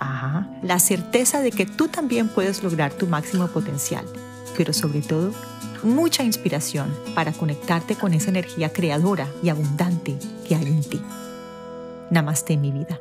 Ajá, la certeza de que tú también puedes lograr tu máximo potencial, pero sobre todo, mucha inspiración para conectarte con esa energía creadora y abundante que hay en ti. Namaste mi vida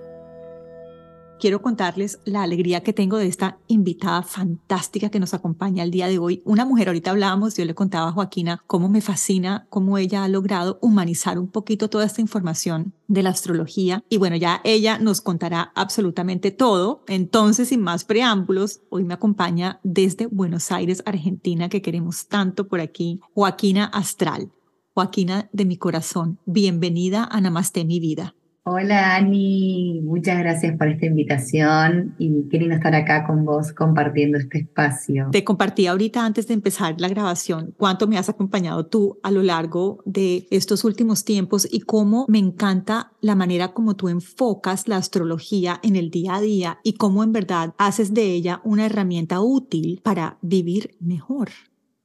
quiero contarles la alegría que tengo de esta invitada fantástica que nos acompaña el día de hoy. Una mujer, ahorita hablábamos, yo le contaba a Joaquina cómo me fascina, cómo ella ha logrado humanizar un poquito toda esta información de la astrología. Y bueno, ya ella nos contará absolutamente todo. Entonces, sin más preámbulos, hoy me acompaña desde Buenos Aires, Argentina, que queremos tanto por aquí, Joaquina Astral. Joaquina de mi corazón, bienvenida a Namaste mi vida. Hola Ani, muchas gracias por esta invitación y qué lindo estar acá con vos compartiendo este espacio. Te compartí ahorita antes de empezar la grabación cuánto me has acompañado tú a lo largo de estos últimos tiempos y cómo me encanta la manera como tú enfocas la astrología en el día a día y cómo en verdad haces de ella una herramienta útil para vivir mejor.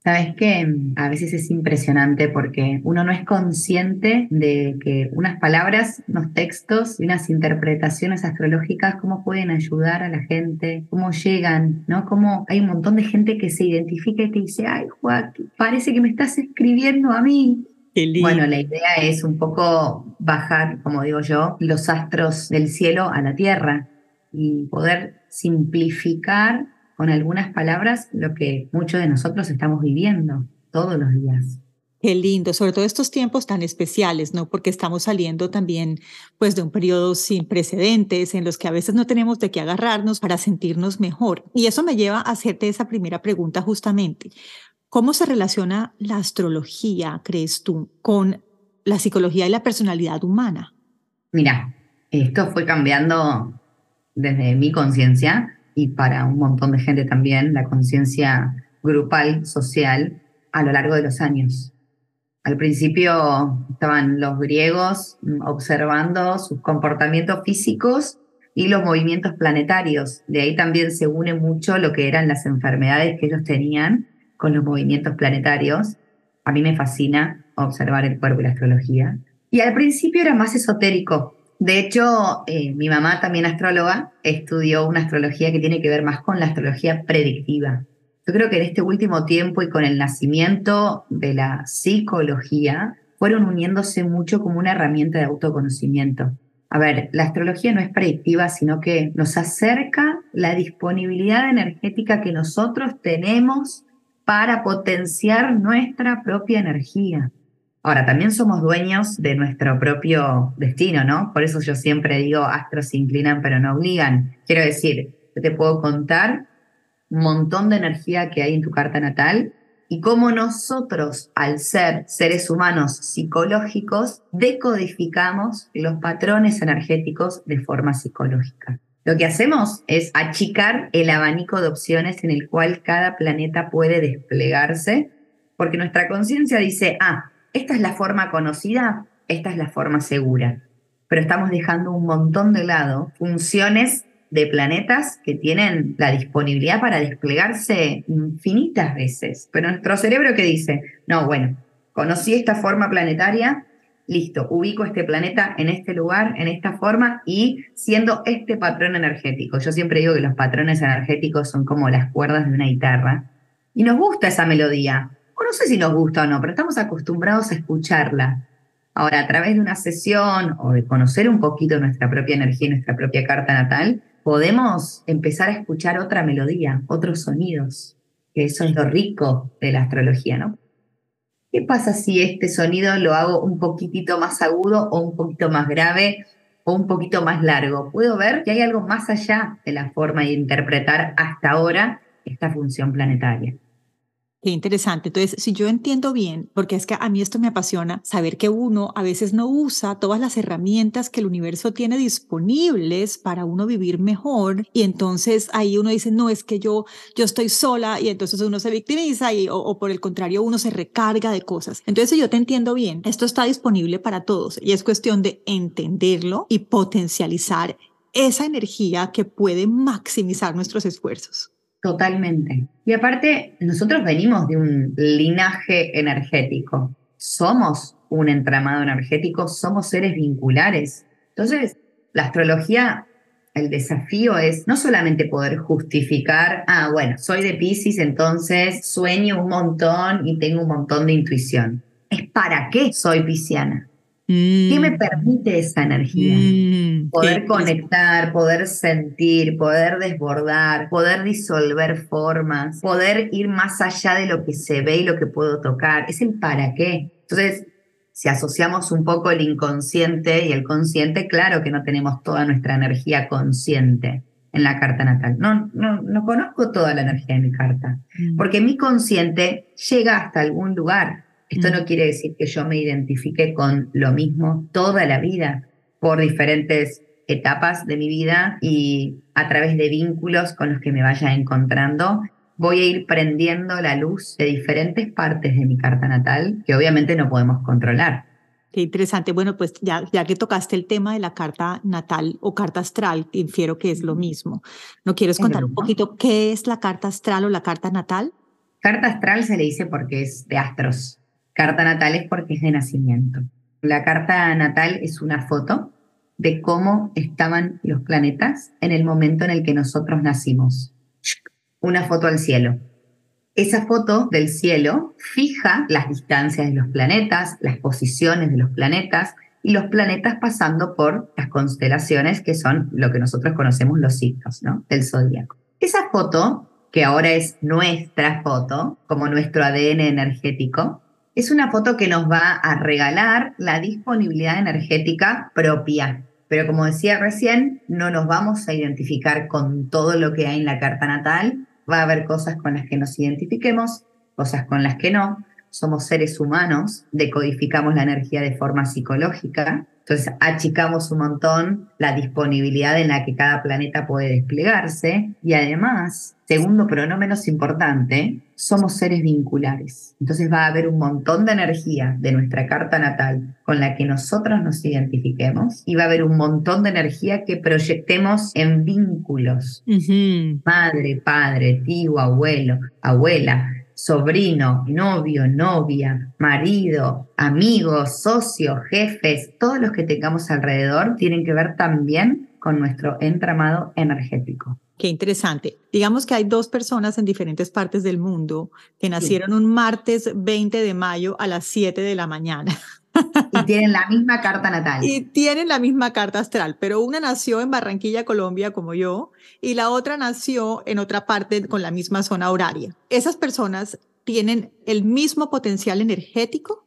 Sabes que a veces es impresionante porque uno no es consciente de que unas palabras, unos textos y unas interpretaciones astrológicas, cómo pueden ayudar a la gente, cómo llegan, ¿no? Cómo hay un montón de gente que se identifica y te dice, ay, Joaquín, parece que me estás escribiendo a mí. Bueno, la idea es un poco bajar, como digo yo, los astros del cielo a la tierra y poder simplificar con algunas palabras lo que muchos de nosotros estamos viviendo todos los días. Qué lindo, sobre todo estos tiempos tan especiales, ¿no? Porque estamos saliendo también pues de un periodo sin precedentes en los que a veces no tenemos de qué agarrarnos para sentirnos mejor. Y eso me lleva a hacerte esa primera pregunta justamente. ¿Cómo se relaciona la astrología, crees tú, con la psicología y la personalidad humana? Mira, esto fue cambiando desde mi conciencia y para un montón de gente también la conciencia grupal, social, a lo largo de los años. Al principio estaban los griegos observando sus comportamientos físicos y los movimientos planetarios. De ahí también se une mucho lo que eran las enfermedades que ellos tenían con los movimientos planetarios. A mí me fascina observar el cuerpo y la astrología. Y al principio era más esotérico, de hecho, eh, mi mamá, también astróloga, estudió una astrología que tiene que ver más con la astrología predictiva. Yo creo que en este último tiempo y con el nacimiento de la psicología, fueron uniéndose mucho como una herramienta de autoconocimiento. A ver, la astrología no es predictiva, sino que nos acerca la disponibilidad energética que nosotros tenemos para potenciar nuestra propia energía. Ahora, también somos dueños de nuestro propio destino, ¿no? Por eso yo siempre digo, astros se inclinan pero no obligan. Quiero decir, yo te puedo contar un montón de energía que hay en tu carta natal y cómo nosotros, al ser seres humanos psicológicos, decodificamos los patrones energéticos de forma psicológica. Lo que hacemos es achicar el abanico de opciones en el cual cada planeta puede desplegarse, porque nuestra conciencia dice, ah, esta es la forma conocida, esta es la forma segura. Pero estamos dejando un montón de lado funciones de planetas que tienen la disponibilidad para desplegarse infinitas veces. Pero nuestro cerebro que dice, no, bueno, conocí esta forma planetaria, listo, ubico este planeta en este lugar, en esta forma y siendo este patrón energético. Yo siempre digo que los patrones energéticos son como las cuerdas de una guitarra. Y nos gusta esa melodía, no sé si nos gusta o no, pero estamos acostumbrados a escucharla. Ahora, a través de una sesión o de conocer un poquito nuestra propia energía nuestra propia carta natal, podemos empezar a escuchar otra melodía, otros sonidos, que eso es lo rico de la astrología, ¿no? ¿Qué pasa si este sonido lo hago un poquitito más agudo o un poquito más grave o un poquito más largo? Puedo ver que hay algo más allá de la forma de interpretar hasta ahora esta función planetaria. Qué interesante. Entonces, si yo entiendo bien, porque es que a mí esto me apasiona, saber que uno a veces no usa todas las herramientas que el universo tiene disponibles para uno vivir mejor y entonces ahí uno dice, no, es que yo, yo estoy sola y entonces uno se victimiza y, o, o por el contrario uno se recarga de cosas. Entonces, si yo te entiendo bien, esto está disponible para todos y es cuestión de entenderlo y potencializar esa energía que puede maximizar nuestros esfuerzos. Totalmente. Y aparte, nosotros venimos de un linaje energético. Somos un entramado energético, somos seres vinculares. Entonces, la astrología, el desafío es no solamente poder justificar, ah, bueno, soy de Pisces, entonces sueño un montón y tengo un montón de intuición. Es para qué soy pisciana. ¿Qué me mm. permite esa energía? Mm, poder conectar, poder sentir, poder desbordar, poder disolver formas, poder ir más allá de lo que se ve y lo que puedo tocar. Es el para qué. Entonces, si asociamos un poco el inconsciente y el consciente, claro que no tenemos toda nuestra energía consciente en la carta natal. No, no, no conozco toda la energía de mi carta, mm. porque mi consciente llega hasta algún lugar esto no quiere decir que yo me identifique con lo mismo toda la vida por diferentes etapas de mi vida y a través de vínculos con los que me vaya encontrando, voy a ir prendiendo la luz de diferentes partes de mi carta natal que obviamente no podemos controlar. Qué interesante. Bueno, pues ya, ya que tocaste el tema de la carta natal o carta astral, infiero que es lo mismo. ¿No quieres contar un poquito qué es la carta astral o la carta natal? Carta astral se le dice porque es de astros. Carta natal es porque es de nacimiento. La carta natal es una foto de cómo estaban los planetas en el momento en el que nosotros nacimos. Una foto al cielo. Esa foto del cielo fija las distancias de los planetas, las posiciones de los planetas y los planetas pasando por las constelaciones que son lo que nosotros conocemos los signos ¿no? del zodíaco. Esa foto, que ahora es nuestra foto, como nuestro ADN energético, es una foto que nos va a regalar la disponibilidad energética propia. Pero como decía recién, no nos vamos a identificar con todo lo que hay en la carta natal. Va a haber cosas con las que nos identifiquemos, cosas con las que no. Somos seres humanos, decodificamos la energía de forma psicológica entonces achicamos un montón la disponibilidad en la que cada planeta puede desplegarse y además, segundo pero no menos importante, somos seres vinculares. Entonces va a haber un montón de energía de nuestra carta natal con la que nosotros nos identifiquemos y va a haber un montón de energía que proyectemos en vínculos. Madre, padre, tío, abuelo, abuela, sobrino, novio, novia, marido, amigos, socios, jefes, todos los que tengamos alrededor tienen que ver también con nuestro entramado energético. Qué interesante. Digamos que hay dos personas en diferentes partes del mundo que nacieron un martes 20 de mayo a las 7 de la mañana. Y tienen la misma carta natal. Y tienen la misma carta astral, pero una nació en Barranquilla, Colombia, como yo, y la otra nació en otra parte con la misma zona horaria. ¿Esas personas tienen el mismo potencial energético?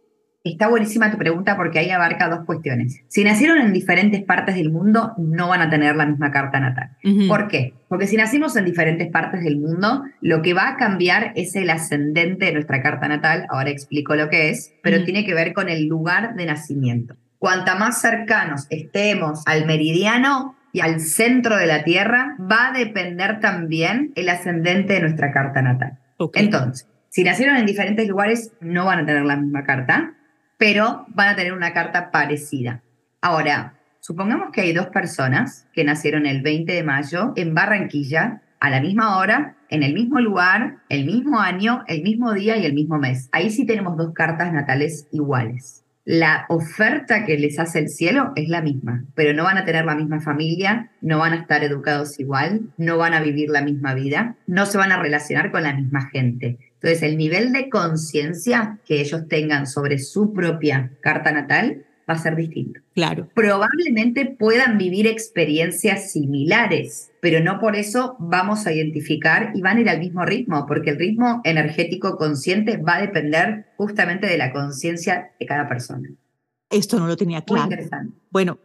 Está buenísima tu pregunta porque ahí abarca dos cuestiones. Si nacieron en diferentes partes del mundo, no van a tener la misma carta natal. ¿Por qué? Porque si nacimos en diferentes partes del mundo, lo que va a cambiar es el ascendente de nuestra carta natal. Ahora explico lo que es, pero tiene que ver con el lugar de nacimiento. Cuanta más cercanos estemos al meridiano y al centro de la Tierra, va a depender también el ascendente de nuestra carta natal. Entonces, si nacieron en diferentes lugares, no van a tener la misma carta pero van a tener una carta parecida. Ahora, supongamos que hay dos personas que nacieron el 20 de mayo en Barranquilla, a la misma hora, en el mismo lugar, el mismo año, el mismo día y el mismo mes. Ahí sí tenemos dos cartas natales iguales. La oferta que les hace el cielo es la misma, pero no van a tener la misma familia, no van a estar educados igual, no van a vivir la misma vida, no se van a relacionar con la misma gente. Entonces, el nivel de conciencia que ellos tengan sobre su propia carta natal va a ser distinto. Claro. Probablemente puedan vivir experiencias similares, pero no por eso vamos a identificar y van a ir al mismo ritmo, porque el ritmo energético consciente va a depender justamente de la conciencia de cada persona. Esto no lo tenía claro. Muy interesante. Bueno,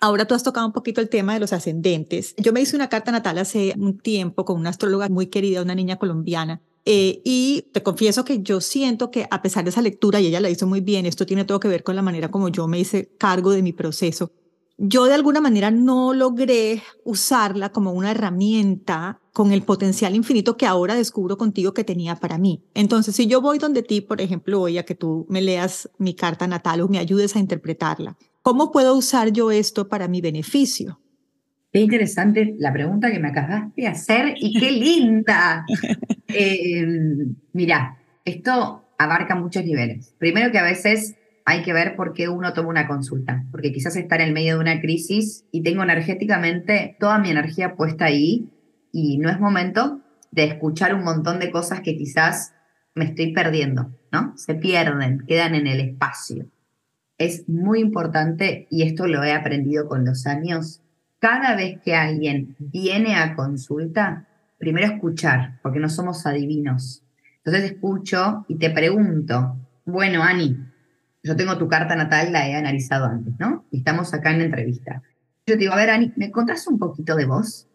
Ahora tú has tocado un poquito el tema de los ascendentes. Yo me hice una carta natal hace un tiempo con una astróloga muy querida, una niña colombiana, Eh, y te confieso que yo siento que a pesar de esa lectura, y ella la hizo muy bien, esto tiene todo que ver con la manera como yo me hice cargo de mi proceso, yo de alguna manera no logré usarla como una herramienta con el potencial infinito que ahora descubro contigo que tenía para mí. Entonces, si yo voy donde ti, por ejemplo, hoy a que tú me leas mi carta natal o me ayudes a interpretarla, ¿cómo puedo usar yo esto para mi beneficio? Qué interesante la pregunta que me acabaste de hacer y qué linda. eh, mira, esto abarca muchos niveles. Primero que a veces hay que ver por qué uno toma una consulta, porque quizás está en el medio de una crisis y tengo energéticamente toda mi energía puesta ahí y no es momento de escuchar un montón de cosas que quizás me estoy perdiendo, ¿no? Se pierden, quedan en el espacio. Es muy importante, y esto lo he aprendido con los años, cada vez que alguien viene a consulta, primero escuchar, porque no somos adivinos. Entonces escucho y te pregunto, bueno, Ani, yo tengo tu carta natal, la he analizado antes, ¿no? Y estamos acá en la entrevista. Yo te digo, a ver, Ani, ¿me contás un poquito de vos?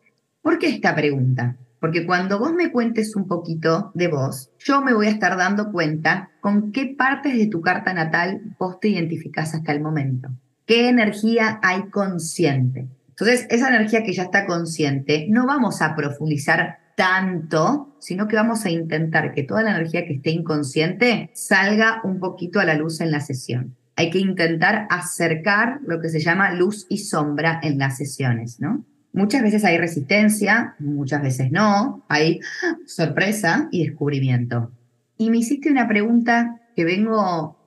¿Por qué esta pregunta? Porque cuando vos me cuentes un poquito de vos, yo me voy a estar dando cuenta con qué partes de tu carta natal vos te identificás hasta el momento. ¿Qué energía hay consciente? Entonces, esa energía que ya está consciente, no vamos a profundizar tanto, sino que vamos a intentar que toda la energía que esté inconsciente salga un poquito a la luz en la sesión. Hay que intentar acercar lo que se llama luz y sombra en las sesiones, ¿no? Muchas veces hay resistencia, muchas veces no, hay sorpresa y descubrimiento. Y me hiciste una pregunta que vengo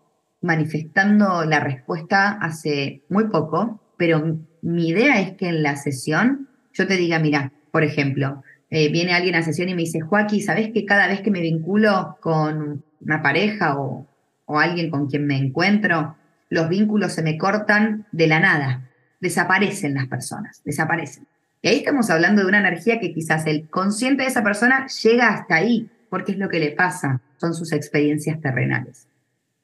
manifestando la respuesta hace muy poco, pero mi idea es que en la sesión yo te diga, mira, por ejemplo, eh, viene alguien a sesión y me dice, Joaquín, ¿sabes que cada vez que me vinculo con una pareja o, alguien con quien me encuentro, los vínculos se me cortan de la nada? Desaparecen las personas, desaparecen. Y ahí estamos hablando de una energía que quizás el consciente de esa persona llega hasta ahí, porque es lo que le pasa, son sus experiencias terrenales.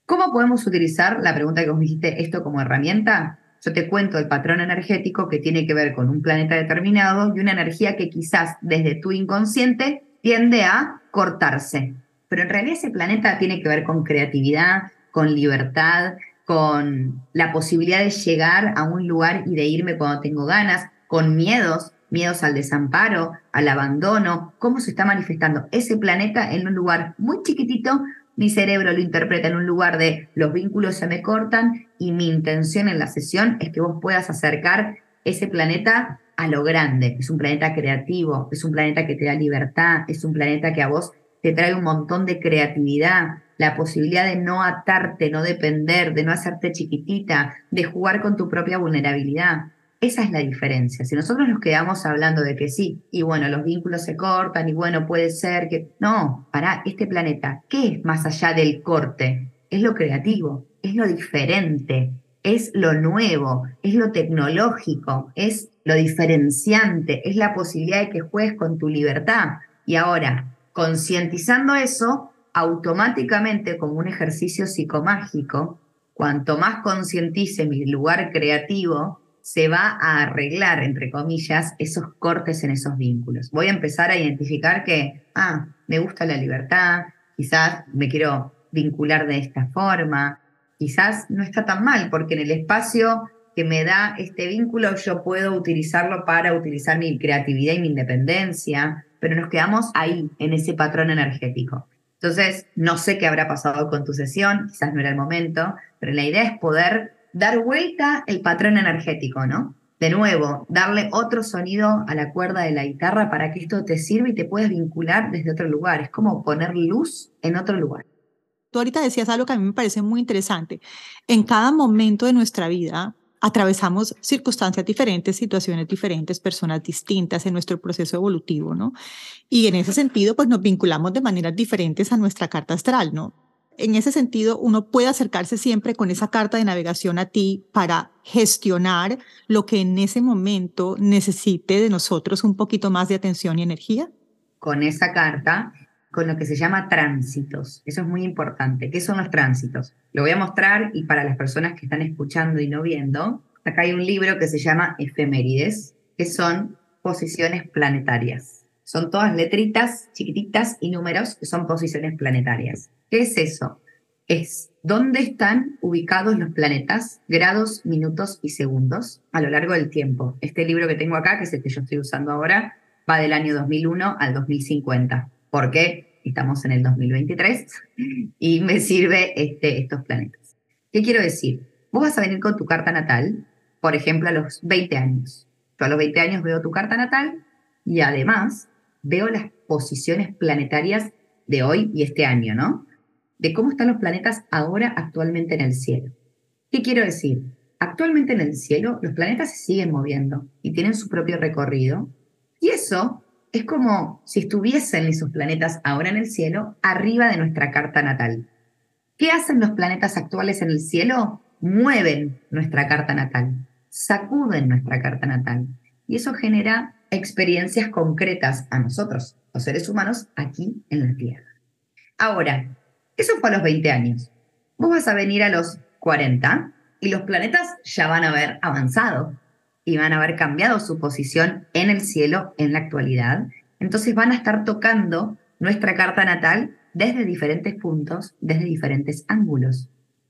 ¿Cómo podemos utilizar, la pregunta que vos dijiste, esto como herramienta? Yo te cuento el patrón energético que tiene que ver con un planeta determinado y una energía que quizás desde tu inconsciente tiende a cortarse. Pero en realidad ese planeta tiene que ver con creatividad, con libertad, con la posibilidad de llegar a un lugar y de irme cuando tengo ganas, con miedos, miedos al desamparo, al abandono, cómo se está manifestando ese planeta en un lugar muy chiquitito mi cerebro lo interpreta en un lugar de los vínculos se me cortan y mi intención en la sesión es que vos puedas acercar ese planeta a lo grande. Es un planeta creativo, es un planeta que te da libertad, es un planeta que a vos te trae un montón de creatividad, la posibilidad de no atarte, no depender, de no hacerte chiquitita, de jugar con tu propia vulnerabilidad. Esa es la diferencia. Si nosotros nos quedamos hablando de que sí, y bueno, los vínculos se cortan, y bueno, puede ser que... No, para este planeta, ¿qué es más allá del corte? Es lo creativo, es lo diferente, es lo nuevo, es lo tecnológico, es lo diferenciante, es la posibilidad de que juegues con tu libertad. Y ahora, concientizando eso, automáticamente como un ejercicio psicomágico, cuanto más concientice mi lugar creativo, se va a arreglar, entre comillas, esos cortes en esos vínculos. Voy a empezar a identificar que, ah, me gusta la libertad, quizás me quiero vincular de esta forma, quizás no está tan mal, porque en el espacio que me da este vínculo yo puedo utilizarlo para utilizar mi creatividad y mi independencia, pero nos quedamos ahí, en ese patrón energético. Entonces, no sé qué habrá pasado con tu sesión, quizás no era el momento, pero la idea es poder dar vuelta el patrón energético, ¿no? De nuevo, darle otro sonido a la cuerda de la guitarra para que esto te sirva y te puedas vincular desde otro lugar. Es como poner luz en otro lugar. Tú ahorita decías algo que a mí me parece muy interesante. En cada momento de nuestra vida atravesamos circunstancias diferentes, situaciones diferentes, personas distintas en nuestro proceso evolutivo, ¿no? Y en ese sentido, pues nos vinculamos de maneras diferentes a nuestra carta astral, ¿no? en ese sentido, uno puede acercarse siempre con esa carta de navegación a ti para gestionar lo que en ese momento necesite de nosotros un poquito más de atención y energía. Con esa carta, con lo que se llama tránsitos. Eso es muy importante. ¿Qué son los tránsitos? Lo voy a mostrar y para las personas que están escuchando y no viendo, acá hay un libro que se llama Efemérides, que son posiciones planetarias. Son todas letritas chiquititas y números que son posiciones planetarias. ¿Qué es eso? Es dónde están ubicados los planetas, grados, minutos y segundos a lo largo del tiempo. Este libro que tengo acá, que es el que yo estoy usando ahora, va del año 2001 al 2050. ¿Por qué? Estamos en el 2023 y me sirve este, estos planetas. ¿Qué quiero decir? Vos vas a venir con tu carta natal, por ejemplo, a los 20 años. Yo a los 20 años veo tu carta natal y además veo las posiciones planetarias de hoy y este año, ¿no? De cómo están los planetas ahora actualmente en el cielo. ¿Qué quiero decir? Actualmente en el cielo los planetas se siguen moviendo y tienen su propio recorrido. Y eso es como si estuviesen esos planetas ahora en el cielo arriba de nuestra carta natal. ¿Qué hacen los planetas actuales en el cielo? Mueven nuestra carta natal, sacuden nuestra carta natal. Y eso genera experiencias concretas a nosotros, los seres humanos, aquí en la Tierra. Ahora, eso fue a los 20 años. Vos vas a venir a los 40 y los planetas ya van a haber avanzado y van a haber cambiado su posición en el cielo en la actualidad. Entonces van a estar tocando nuestra carta natal desde diferentes puntos, desde diferentes ángulos,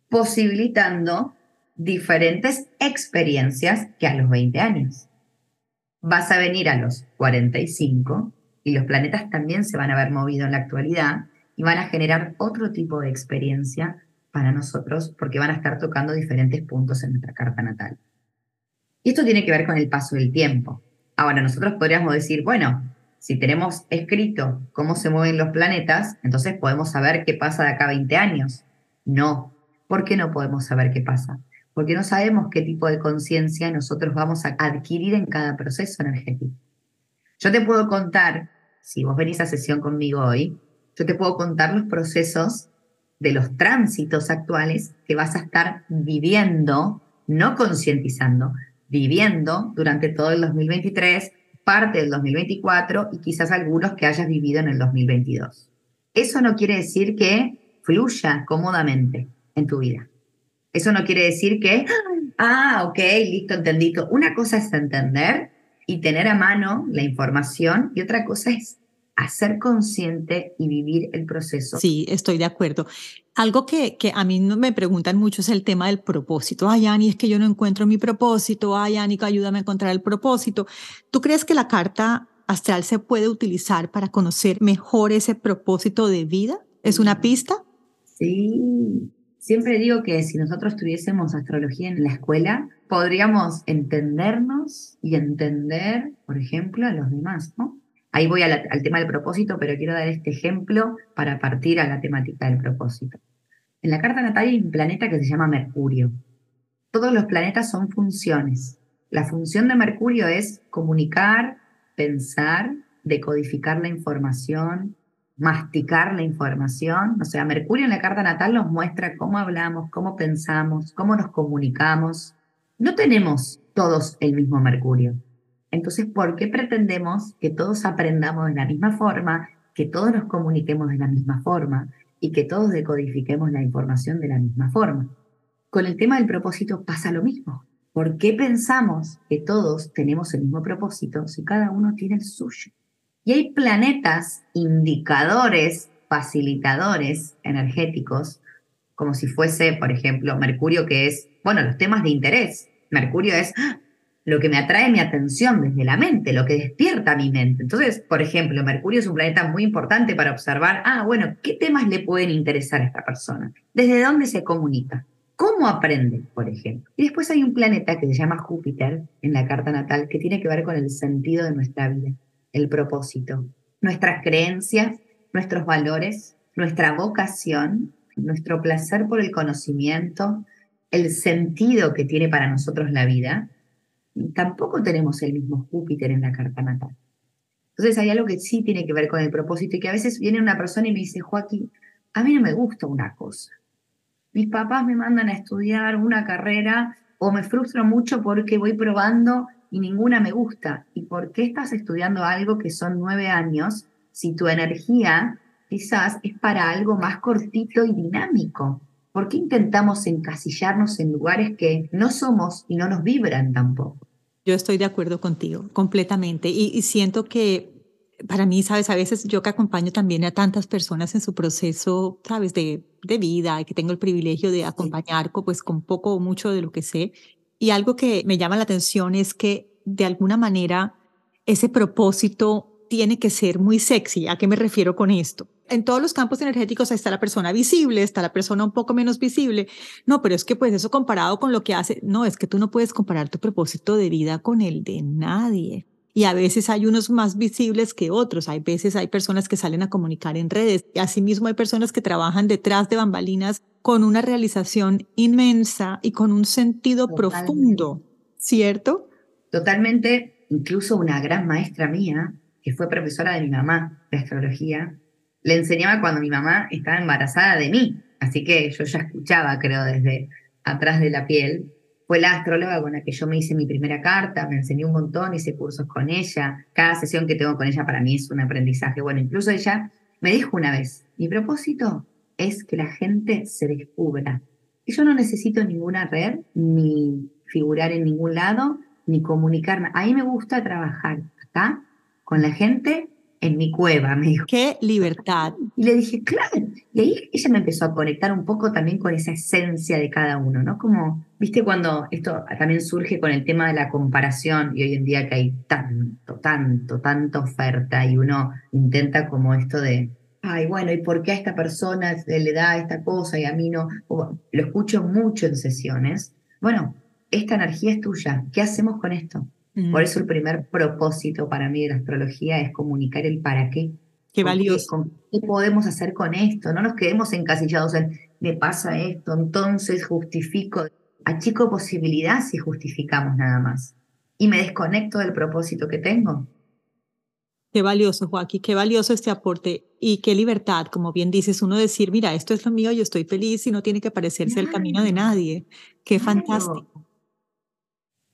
posibilitando diferentes experiencias que a los 20 años vas a venir a los 45 y los planetas también se van a haber movido en la actualidad y van a generar otro tipo de experiencia para nosotros porque van a estar tocando diferentes puntos en nuestra carta natal. Y esto tiene que ver con el paso del tiempo. Ahora, nosotros podríamos decir, bueno, si tenemos escrito cómo se mueven los planetas, entonces podemos saber qué pasa de acá a 20 años. No. ¿Por qué no podemos saber qué pasa? porque no sabemos qué tipo de conciencia nosotros vamos a adquirir en cada proceso energético. Yo te puedo contar, si vos venís a sesión conmigo hoy, yo te puedo contar los procesos de los tránsitos actuales que vas a estar viviendo, no concientizando, viviendo durante todo el 2023, parte del 2024 y quizás algunos que hayas vivido en el 2022. Eso no quiere decir que fluya cómodamente en tu vida. Eso no quiere decir que, ah, ok, listo, entendido. Una cosa es entender y tener a mano la información y otra cosa es hacer consciente y vivir el proceso. Sí, estoy de acuerdo. Algo que, que a mí me preguntan mucho es el tema del propósito. Ay, Ani, es que yo no encuentro mi propósito. Ay, Ani, ayúdame a encontrar el propósito. ¿Tú crees que la carta astral se puede utilizar para conocer mejor ese propósito de vida? ¿Es una pista? Sí, Siempre digo que si nosotros tuviésemos astrología en la escuela, podríamos entendernos y entender, por ejemplo, a los demás, ¿no? Ahí voy al tema del propósito, pero quiero dar este ejemplo para partir a la temática del propósito. En la carta natal hay un planeta que se llama Mercurio. Todos los planetas son funciones. La función de Mercurio es comunicar, pensar, decodificar la información, masticar la información. O sea, Mercurio en la carta natal nos muestra cómo hablamos, cómo pensamos, cómo nos comunicamos. No tenemos todos el mismo Mercurio. Entonces, ¿por qué pretendemos que todos aprendamos de la misma forma, que todos nos comuniquemos de la misma forma y que todos decodifiquemos la información de la misma forma? Con el tema del propósito pasa lo mismo. ¿Por qué pensamos que todos tenemos el mismo propósito si cada uno tiene el suyo? Y hay planetas indicadores, facilitadores energéticos, como si fuese, por ejemplo, Mercurio, que es, bueno, los temas de interés. Mercurio es ¡ah! Lo que me atrae mi atención desde la mente, lo que despierta mi mente. Entonces, por ejemplo, Mercurio es un planeta muy importante para observar, ah, bueno, ¿qué temas le pueden interesar a esta persona? ¿Desde dónde se comunica? ¿Cómo aprende, por ejemplo? Y después hay un planeta que se llama Júpiter en la carta natal que tiene que ver con el sentido de nuestra vida el propósito, nuestras creencias, nuestros valores, nuestra vocación, nuestro placer por el conocimiento, el sentido que tiene para nosotros la vida, tampoco tenemos el mismo Júpiter en la carta natal. Entonces hay algo que sí tiene que ver con el propósito y que a veces viene una persona y me dice, Joaquín, a mí no me gusta una cosa. Mis papás me mandan a estudiar una carrera o me frustro mucho porque voy probando y ninguna me gusta. ¿Y por qué estás estudiando algo que son nueve años si tu energía quizás es para algo más cortito y dinámico? ¿Por qué intentamos encasillarnos en lugares que no somos y no nos vibran tampoco? Yo estoy de acuerdo contigo, completamente. Y, siento que para mí, sabes, a veces yo que acompaño también a tantas personas en su proceso, sabes, de, de vida, y que tengo el privilegio de acompañar pues con poco o mucho de lo que sé. Y algo que me llama la atención es que de alguna manera ese propósito tiene que ser muy sexy. ¿A qué me refiero con esto? En todos los campos energéticos está la persona visible, está la persona un poco menos visible. No, pero es que pues eso comparado con lo que hace, no, es que tú no puedes comparar tu propósito de vida con el de nadie y a veces hay unos más visibles que otros. Hay veces hay personas que salen a comunicar en redes y asimismo hay personas que trabajan detrás de bambalinas con una realización inmensa y con un sentido profundo, ¿cierto? Totalmente, incluso una gran maestra mía, fue profesora de mi mamá de astrología, le enseñaba cuando mi mamá estaba embarazada de mí. Así que yo ya escuchaba, creo, desde atrás de la piel fue la astróloga con la que yo me hice mi primera carta, me enseñó un montón, hice cursos con ella. Cada sesión que tengo con ella para mí es un aprendizaje. Bueno, incluso ella me dijo una vez, mi propósito es que la gente se descubra. Y yo no necesito ninguna red, ni figurar en ningún lado, ni comunicarme. A mí me gusta trabajar acá con la gente en mi cueva, me dijo. Qué libertad. Y le dije, claro. Y ahí ella me empezó a conectar un poco también con esa esencia de cada uno, ¿no? Como, viste, cuando esto también surge con el tema de la comparación y hoy en día que hay tanto, tanto, tanta oferta y uno intenta como esto de, ay, bueno, ¿y por qué a esta persona le da esta cosa y a mí no? lo escucho mucho en sesiones. Bueno, esta energía es tuya. ¿Qué hacemos con esto? Por eso el primer propósito para mí de la astrología es comunicar el para qué. Qué valioso. Qué, podemos hacer con esto? No nos quedemos encasillados en me pasa esto, entonces justifico. Achico posibilidad si justificamos nada más. Y me desconecto del propósito que tengo. Qué valioso, Joaquín, qué valioso este aporte y qué libertad, como bien dices, uno decir, mira, esto es lo mío, yo estoy feliz y no tiene que parecerse el camino de nadie. Qué fantástico.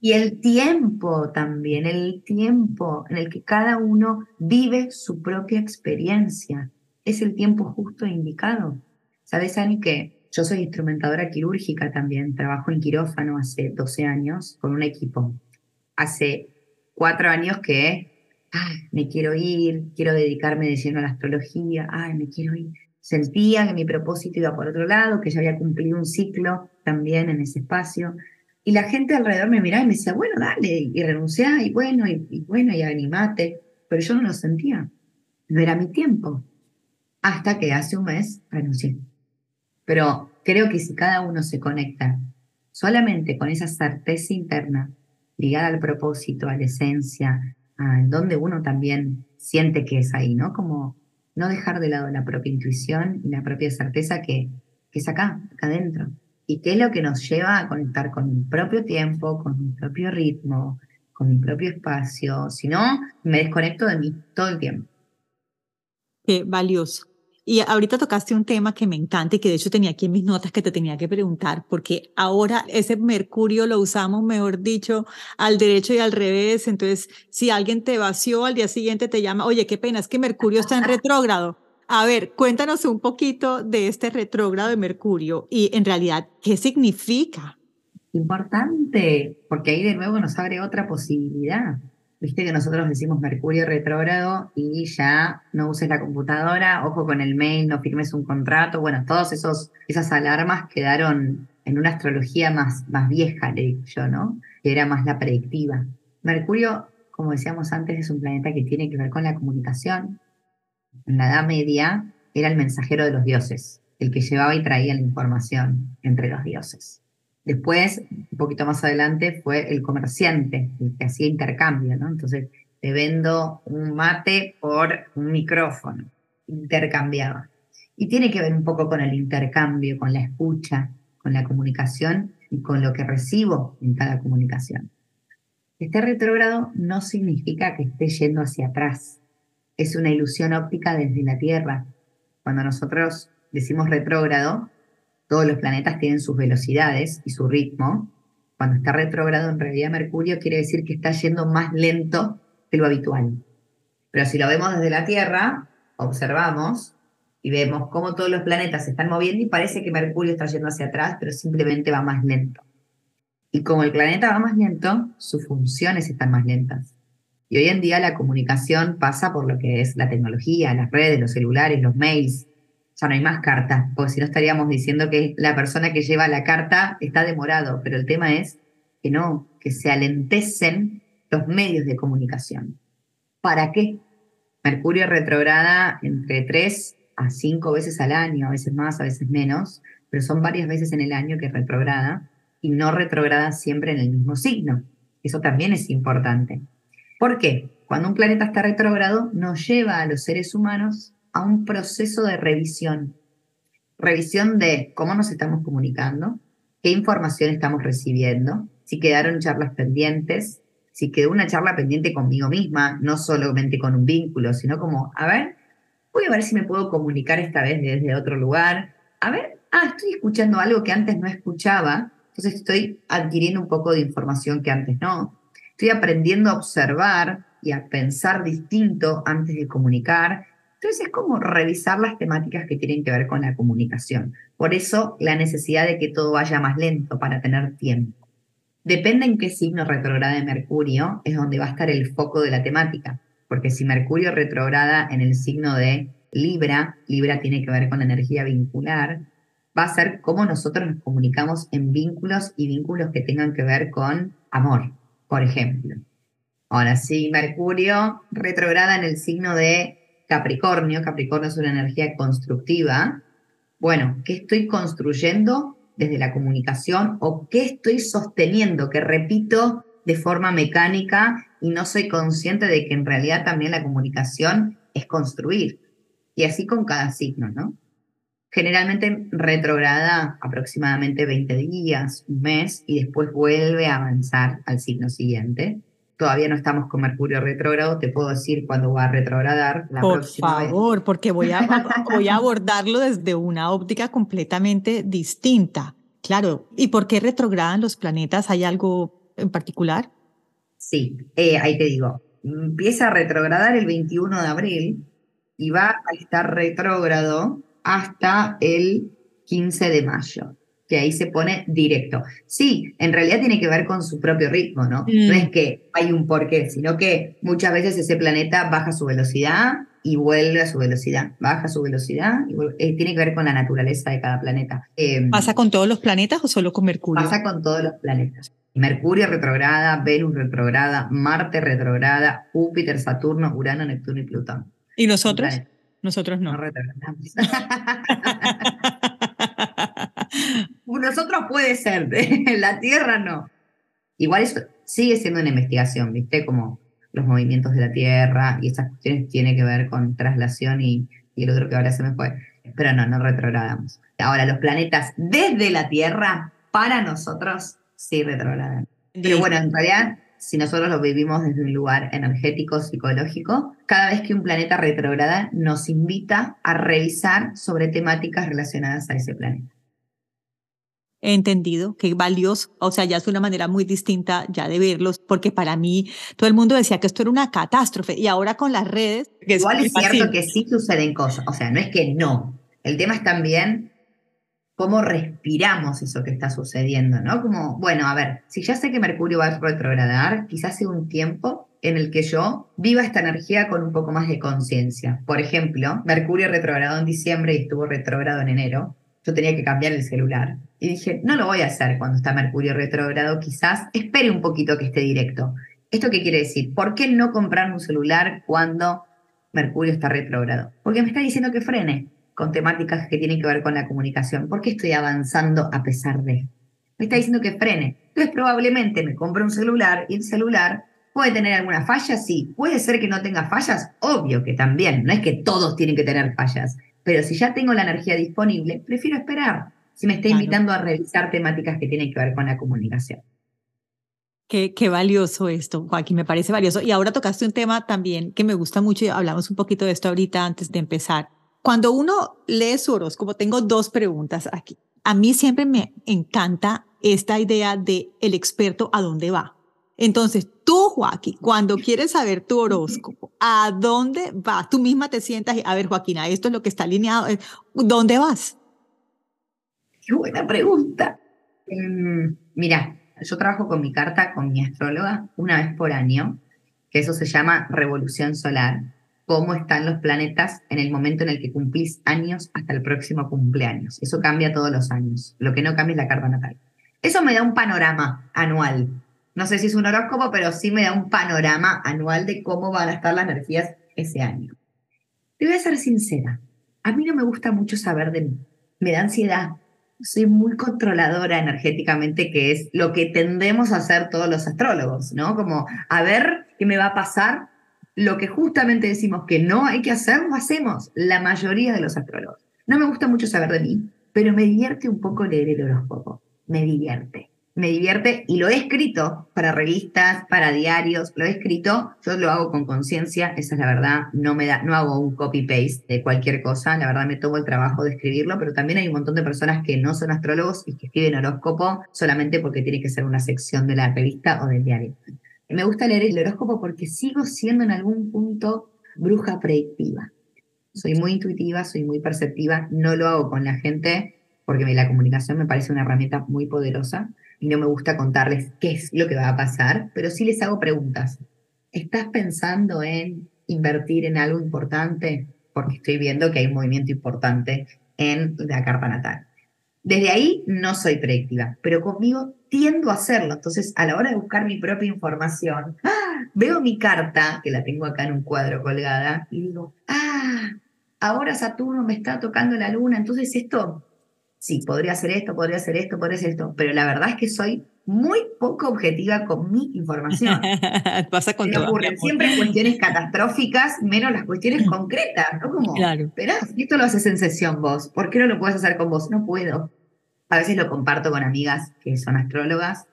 Y el tiempo también, el tiempo en el que cada uno vive su propia experiencia. Es el tiempo justo e indicado. Sabes, Ani, que yo soy instrumentadora quirúrgica también. Trabajo en quirófano hace 12 años con un equipo. Hace cuatro años que me quiero ir, quiero dedicarme de a la astrología, ay, me quiero ir. Sentía que mi propósito iba por otro lado, que ya había cumplido un ciclo también en ese espacio y la gente alrededor me miraba y me decía, bueno, dale, y renunciá, y bueno, y, bueno, y animate. Pero yo no lo sentía. No era mi tiempo. Hasta que hace un mes renuncié. Pero creo que si cada uno se conecta solamente con esa certeza interna, ligada al propósito, a la esencia, a donde uno también siente que es ahí, ¿no? Como no dejar de lado la propia intuición y la propia certeza que, que es acá, acá adentro y qué es lo que nos lleva a conectar con mi propio tiempo, con mi propio ritmo, con mi propio espacio. Si no, me desconecto de mí todo el tiempo. Qué valioso. Y ahorita tocaste un tema que me encanta y que de hecho tenía aquí en mis notas que te tenía que preguntar, porque ahora ese Mercurio lo usamos, mejor dicho, al derecho y al revés. Entonces, si alguien te vació, al día siguiente te llama, oye, qué pena, es que Mercurio está en retrógrado. A ver, cuéntanos un poquito de este retrógrado de Mercurio y en realidad, ¿qué significa? Importante, porque ahí de nuevo nos abre otra posibilidad. Viste que nosotros decimos Mercurio retrógrado y ya no uses la computadora, ojo con el mail, no firmes un contrato. Bueno, todas esas alarmas quedaron en una astrología más, más vieja, le yo, ¿no? Que era más la predictiva. Mercurio, como decíamos antes, es un planeta que tiene que ver con la comunicación, en la Edad Media era el mensajero de los dioses, el que llevaba y traía la información entre los dioses. Después, un poquito más adelante, fue el comerciante, el que hacía intercambio, ¿no? Entonces, te vendo un mate por un micrófono, intercambiaba. Y tiene que ver un poco con el intercambio, con la escucha, con la comunicación y con lo que recibo en cada comunicación. Este retrógrado no significa que esté yendo hacia atrás, es una ilusión óptica desde la Tierra. Cuando nosotros decimos retrógrado, todos los planetas tienen sus velocidades y su ritmo. Cuando está retrógrado, en realidad Mercurio quiere decir que está yendo más lento que lo habitual. Pero si lo vemos desde la Tierra, observamos y vemos cómo todos los planetas se están moviendo y parece que Mercurio está yendo hacia atrás, pero simplemente va más lento. Y como el planeta va más lento, sus funciones están más lentas. Y hoy en día la comunicación pasa por lo que es la tecnología, las redes, los celulares, los mails. Ya no hay más cartas, porque si no estaríamos diciendo que la persona que lleva la carta está demorado, pero el tema es que no, que se alentecen los medios de comunicación. ¿Para qué? Mercurio retrograda entre tres a cinco veces al año, a veces más, a veces menos, pero son varias veces en el año que retrograda y no retrograda siempre en el mismo signo. Eso también es importante. ¿Por qué? Cuando un planeta está retrógrado, nos lleva a los seres humanos a un proceso de revisión. Revisión de cómo nos estamos comunicando, qué información estamos recibiendo, si quedaron charlas pendientes, si quedó una charla pendiente conmigo misma, no solamente con un vínculo, sino como, a ver, voy a ver si me puedo comunicar esta vez desde otro lugar. A ver, ah, estoy escuchando algo que antes no escuchaba, entonces estoy adquiriendo un poco de información que antes no. Estoy aprendiendo a observar y a pensar distinto antes de comunicar. Entonces es como revisar las temáticas que tienen que ver con la comunicación. Por eso la necesidad de que todo vaya más lento para tener tiempo. Depende en qué signo retrograda Mercurio es donde va a estar el foco de la temática, porque si Mercurio retrograda en el signo de Libra, Libra tiene que ver con la energía vincular, va a ser cómo nosotros nos comunicamos en vínculos y vínculos que tengan que ver con amor, por ejemplo. Ahora, si Mercurio retrograda en el signo de Capricornio, Capricornio es una energía constructiva, bueno, ¿qué estoy construyendo desde la comunicación o qué estoy sosteniendo, que repito de forma mecánica y no soy consciente de que en realidad también la comunicación es construir. Y así con cada signo, ¿no? Generalmente retrograda aproximadamente 20 días, un mes, y después vuelve a avanzar al signo siguiente. Todavía no estamos con Mercurio retrógrado, te puedo decir cuándo va a retrogradar. La Por favor, porque voy a, voy a abordarlo desde una óptica completamente distinta. Claro, ¿y por qué retrogradan los planetas? ¿Hay algo en particular? Sí, eh, ahí te digo, empieza a retrogradar el 21 de abril y va a estar retrógrado hasta el 15 de mayo que ahí se pone directo. Sí, en realidad tiene que ver con su propio ritmo, ¿no? No es mm. que hay un porqué, sino que muchas veces ese planeta baja su velocidad y vuelve a su velocidad, baja su velocidad, y eh, tiene que ver con la naturaleza de cada planeta. Em, ¿Pasa con todos los planetas o solo con Mercurio? Pasa con todos los planetas. Mercurio retrograda, Venus retrograda, Marte retrograda, Júpiter, Saturno, Urano, Neptuno y Plutón. ¿Y nosotros? Nosotros no. Nosotros puede ser, la Tierra no. Igual eso sigue siendo una investigación, ¿viste? Como los movimientos de la Tierra y esas cuestiones tiene que ver con traslación y, y el otro que ahora se me fue. Pero no, no retrogradamos. Ahora, los planetas desde la Tierra, para nosotros, sí retrogradan. Pero bueno, en realidad, si nosotros lo vivimos desde un lugar energético, psicológico, cada vez que un planeta retrograda nos invita a revisar sobre temáticas relacionadas a ese planeta. He entendido que valioso, o sea, ya es una manera muy distinta ya de verlos, porque para mí todo el mundo decía que esto era una catástrofe y ahora con las redes... Igual es, cierto que sí suceden cosas, o sea, no es que no, el tema es también cómo respiramos eso que está sucediendo, ¿no? Como, bueno, a ver, si ya sé que Mercurio va a retrogradar, quizás sea un tiempo en el que yo viva esta energía con un poco más de conciencia. Por ejemplo, Mercurio retrogradó en diciembre y estuvo retrogrado en enero yo tenía que cambiar el celular. Y dije, no lo voy a hacer cuando está Mercurio retrógrado, quizás espere un poquito que esté directo. ¿Esto qué quiere decir? ¿Por qué no comprar un celular cuando Mercurio está retrógrado? Porque me está diciendo que frene con temáticas que tienen que ver con la comunicación. ¿Por qué estoy avanzando a pesar de? Me está diciendo que frene. Entonces probablemente me compre un celular y el celular puede tener alguna falla, sí. Puede ser que no tenga fallas, obvio que también. No es que todos tienen que tener fallas. Pero si ya tengo la energía disponible, prefiero esperar si me está invitando a revisar temáticas que tienen que ver con la comunicación. Qué, qué, valioso esto, Joaquín, me parece valioso. Y ahora tocaste un tema también que me gusta mucho y hablamos un poquito de esto ahorita antes de empezar. Cuando uno lee su horóscopo, tengo dos preguntas aquí. A mí siempre me encanta esta idea de el experto a dónde va. Entonces, tú, Joaquín, cuando quieres saber tu horóscopo, ¿a dónde vas? Tú misma te sientas y, a ver, Joaquina, esto es lo que está alineado. Eh, ¿Dónde vas? Qué buena pregunta. Em, mira, yo trabajo con mi carta, con mi astróloga, una vez por año, que eso se llama revolución solar, cómo están los planetas en el momento en el que cumplís años hasta el próximo cumpleaños. Eso cambia todos los años. Lo que no cambia es la carta natal. Eso me da un panorama anual. No sé si es un horóscopo, pero sí me da un panorama anual de cómo van a estar las energías ese año. Te voy a ser sincera. A mí no me gusta mucho saber de mí. Me da ansiedad. Soy muy controladora energéticamente, que es lo que tendemos a hacer todos los astrólogos, ¿no? Como a ver qué me va a pasar lo que justamente decimos que no hay que hacer, lo hacemos la mayoría de los astrólogos. No me gusta mucho saber de mí, pero me divierte un poco leer el horóscopo. Me divierte. Me divierte y lo he escrito para revistas, para diarios, lo he escrito, yo lo hago con conciencia, esa es la verdad, no me da, no hago un copy-paste de cualquier cosa, la verdad me tomo el trabajo de escribirlo, pero también hay un montón de personas que no son astrólogos y que escriben horóscopo solamente porque tiene que ser una sección de la revista o del diario. Me gusta leer el horóscopo porque sigo siendo en algún punto bruja predictiva. Soy muy intuitiva, soy muy perceptiva, no lo hago con la gente porque la comunicación me parece una herramienta muy poderosa y no me gusta contarles qué es lo que va a pasar, pero sí les hago preguntas. ¿Estás pensando en invertir en algo importante? Porque estoy viendo que hay un movimiento importante en la carta natal. Desde ahí no soy predictiva, pero conmigo tiendo a hacerlo. Entonces, a la hora de buscar mi propia información, ¡ah! veo mi carta, que la tengo acá en un cuadro colgada, y digo, ah, ahora Saturno me está tocando la luna, entonces esto, sí, podría ser esto, podría ser esto, podría ser esto, pero la verdad es que soy muy poco objetiva con mi información. Pasa con todo. ocurren siempre cuestiones catastróficas, menos las cuestiones concretas, ¿no? Como, claro. si esto lo haces en sesión vos, ¿por qué no lo puedes hacer con vos? No puedo. A veces lo comparto con amigas que son astrólogas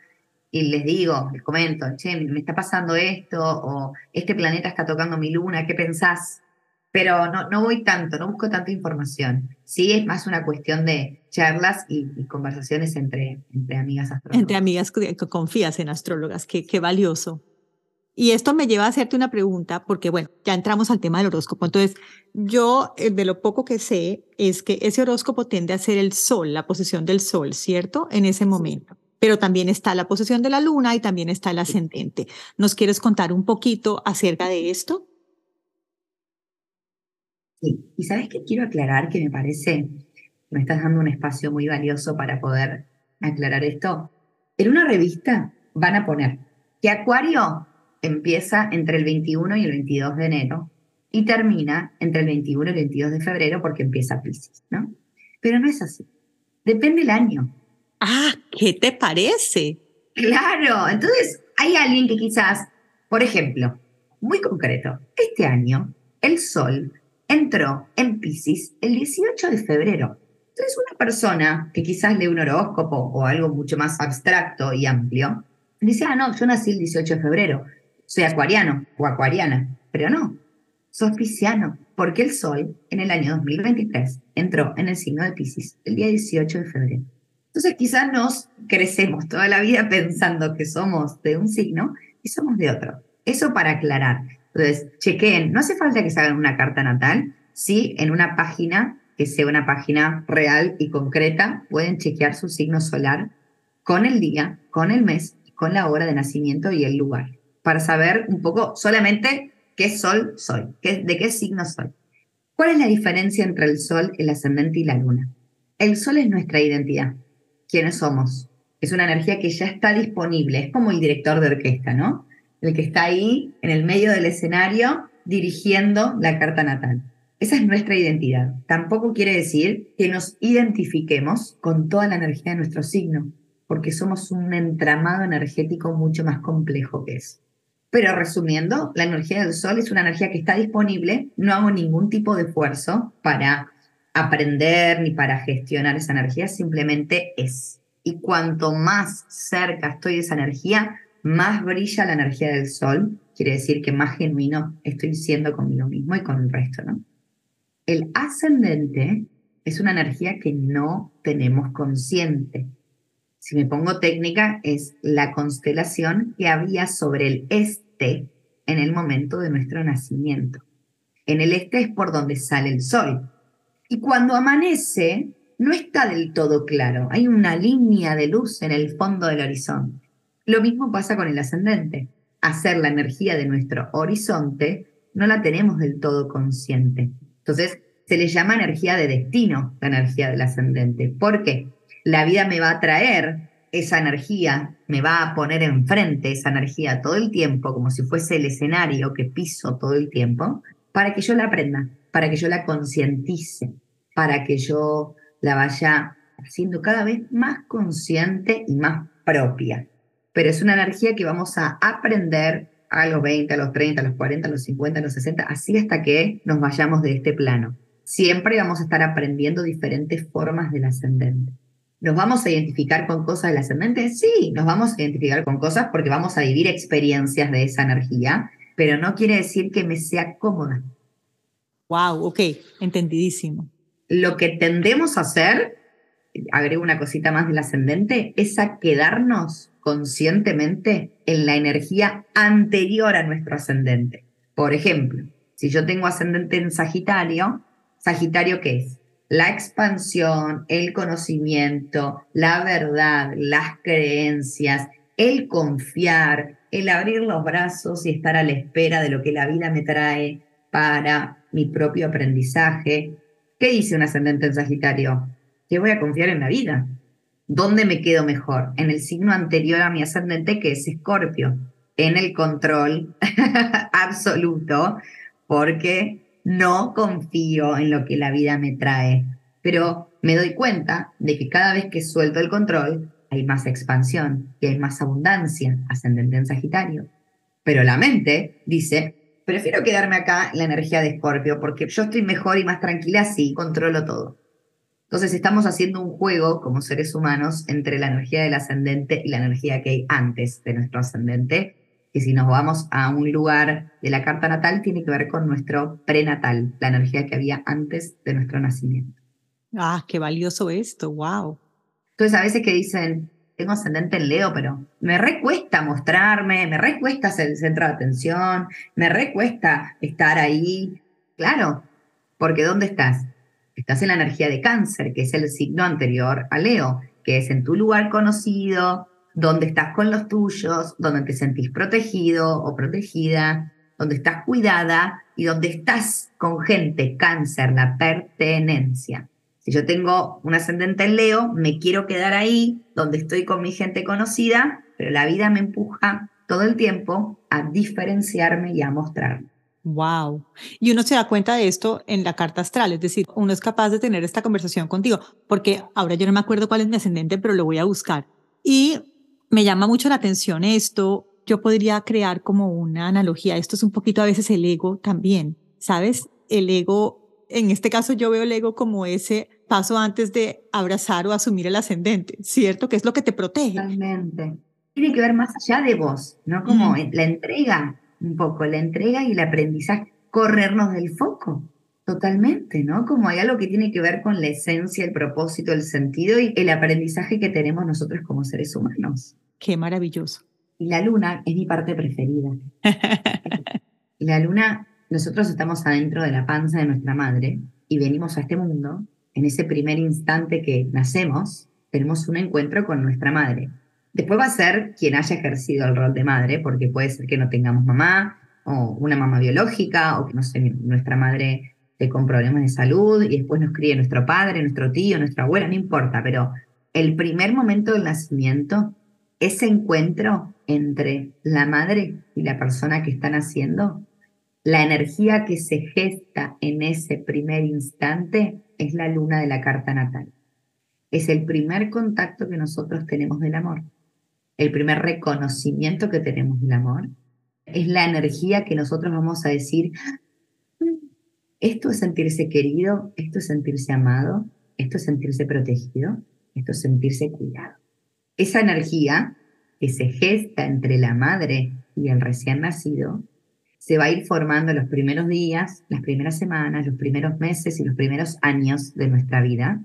y les digo, les comento, che, me está pasando esto, o este planeta está tocando mi luna, ¿qué pensás? Pero no, no voy tanto, no busco tanta información. Sí, es más una cuestión de charlas y, conversaciones entre, entre amigas astrólogas. Entre amigas que confías en astrólogas, qué, qué valioso. Y esto me lleva a hacerte una pregunta, porque bueno, ya entramos al tema del horóscopo. Entonces, yo eh, de lo poco que sé es que ese horóscopo tiende a ser el sol, la posición del sol, ¿cierto? En ese momento. Pero también está la posición de la luna y también está el ascendente. ¿Nos quieres contar un poquito acerca de esto? Sí, y sabes que quiero aclarar que me parece, me estás dando un espacio muy valioso para poder aclarar esto. En una revista van a poner que Acuario empieza entre el 21 y el 22 de enero y termina entre el 21 y el 22 de febrero porque empieza Pisces, ¿no? Pero no es así. Depende el año. Ah, ¿qué te parece? Claro, entonces hay alguien que quizás, por ejemplo, muy concreto, este año el Sol entró en Pisces el 18 de febrero. Entonces, una persona que quizás lee un horóscopo o algo mucho más abstracto y amplio, dice, ah, no, yo nací el 18 de febrero, soy acuariano o acuariana, pero no, sos pisciano, porque el Sol en el año 2023 entró en el signo de Pisces el día 18 de febrero. Entonces, quizás nos crecemos toda la vida pensando que somos de un signo y somos de otro. Eso para aclarar. Entonces, chequeen, no hace falta que se hagan una carta natal, sí, en una página que sea una página real y concreta, pueden chequear su signo solar con el día, con el mes, con la hora de nacimiento y el lugar, para saber un poco solamente qué sol soy, qué, de qué signo soy. ¿Cuál es la diferencia entre el sol, el ascendente y la luna? El sol es nuestra identidad, quiénes somos. Es una energía que ya está disponible, es como el director de orquesta, ¿no? El que está ahí en el medio del escenario dirigiendo la carta natal. Esa es nuestra identidad. Tampoco quiere decir que nos identifiquemos con toda la energía de nuestro signo, porque somos un entramado energético mucho más complejo que eso. Pero resumiendo, la energía del sol es una energía que está disponible, no hago ningún tipo de esfuerzo para aprender ni para gestionar esa energía, simplemente es. Y cuanto más cerca estoy de esa energía, más brilla la energía del sol, quiere decir que más genuino estoy siendo conmigo mismo y con el resto, ¿no? El ascendente es una energía que no tenemos consciente. Si me pongo técnica, es la constelación que había sobre el este en el momento de nuestro nacimiento. En el este es por donde sale el sol. Y cuando amanece, no está del todo claro. Hay una línea de luz en el fondo del horizonte. Lo mismo pasa con el ascendente. hacer la energía de nuestro horizonte, no la tenemos del todo consciente. Entonces, se le llama energía de destino, la energía del ascendente. ¿Por qué? La vida me va a traer esa energía, me va a poner enfrente esa energía todo el tiempo, como si fuese el escenario que piso todo el tiempo, para que yo la aprenda, para que yo la concientice, para que yo la vaya haciendo cada vez más consciente y más propia. Pero es una energía que vamos a aprender a los 20, a los 30, a los 40, a los 50, a los 60, así hasta que nos vayamos de este plano. Siempre vamos a estar aprendiendo diferentes formas del ascendente. ¿Nos vamos a identificar con cosas del ascendente? Sí, nos vamos a identificar con cosas porque vamos a vivir experiencias de esa energía, pero no quiere decir que me sea cómoda. Wow, ok, entendidísimo. Lo que tendemos a hacer, agrego una cosita más del ascendente, es a quedarnos conscientemente en la energía anterior a nuestro ascendente. Por ejemplo, si yo tengo ascendente en Sagitario, Sagitario ¿qué es? la expansión, el conocimiento, la verdad, las creencias, el confiar, el abrir los brazos y estar a la espera de lo que la vida me trae para mi propio aprendizaje. ¿Qué dice un ascendente en Sagitario? Que voy a confiar en la vida. ¿Dónde me quedo mejor? En el signo anterior a mi ascendente, que es Escorpio, en el control absoluto, porque no confío en lo que la vida me trae, pero me doy cuenta de que cada vez que suelto el control hay más expansión y hay más abundancia, ascendente en Sagitario. Pero la mente dice, prefiero quedarme acá en la energía de Escorpio porque yo estoy mejor y más tranquila si controlo todo. Entonces estamos haciendo un juego como seres humanos entre la energía del ascendente y la energía que hay antes de nuestro ascendente que si nos vamos a un lugar de la carta natal, tiene que ver con nuestro prenatal, la energía que había antes de nuestro nacimiento. Ah, qué valioso esto, wow. Entonces a veces que dicen, tengo ascendente en Leo, pero me recuesta mostrarme, me recuesta ser el centro de atención, me recuesta estar ahí. Claro, porque ¿dónde estás? Estás en la energía de cáncer, que es el signo anterior a Leo, que es en tu lugar conocido, donde estás con los tuyos, donde te sentís protegido o protegida, donde estás cuidada y donde estás con gente, cáncer, la pertenencia. Si yo tengo un ascendente en Leo, me quiero quedar ahí, donde estoy con mi gente conocida, pero la vida me empuja todo el tiempo a diferenciarme y a mostrarme. Wow. Y uno se da cuenta de esto en la carta astral, es decir, uno es capaz de tener esta conversación contigo, porque ahora yo no me acuerdo cuál es mi ascendente, pero lo voy a buscar. Y me llama mucho la atención esto. Yo podría crear como una analogía. Esto es un poquito a veces el ego también, ¿sabes? El ego, en este caso yo veo el ego como ese paso antes de abrazar o asumir el ascendente, ¿cierto? Que es lo que te protege. Totalmente. Tiene que ver más allá de vos, ¿no? Como la entrega, un poco, la entrega y el aprendizaje, corrernos del foco. Totalmente, ¿no? Como hay algo que tiene que ver con la esencia, el propósito, el sentido y el aprendizaje que tenemos nosotros como seres humanos. Qué maravilloso. Y la luna es mi parte preferida. la luna, nosotros estamos adentro de la panza de nuestra madre y venimos a este mundo. En ese primer instante que nacemos, tenemos un encuentro con nuestra madre. Después va a ser quien haya ejercido el rol de madre, porque puede ser que no tengamos mamá o una mamá biológica o que no sé, nuestra madre esté con problemas de salud y después nos críe nuestro padre, nuestro tío, nuestra abuela, no importa, pero el primer momento del nacimiento ese encuentro entre la madre y la persona que están haciendo, la energía que se gesta en ese primer instante es la luna de la carta natal. Es el primer contacto que nosotros tenemos del amor, el primer reconocimiento que tenemos del amor. Es la energía que nosotros vamos a decir, esto es sentirse querido, esto es sentirse amado, esto es sentirse protegido, esto es sentirse cuidado esa energía que se gesta entre la madre y el recién nacido se va a ir formando los primeros días, las primeras semanas, los primeros meses y los primeros años de nuestra vida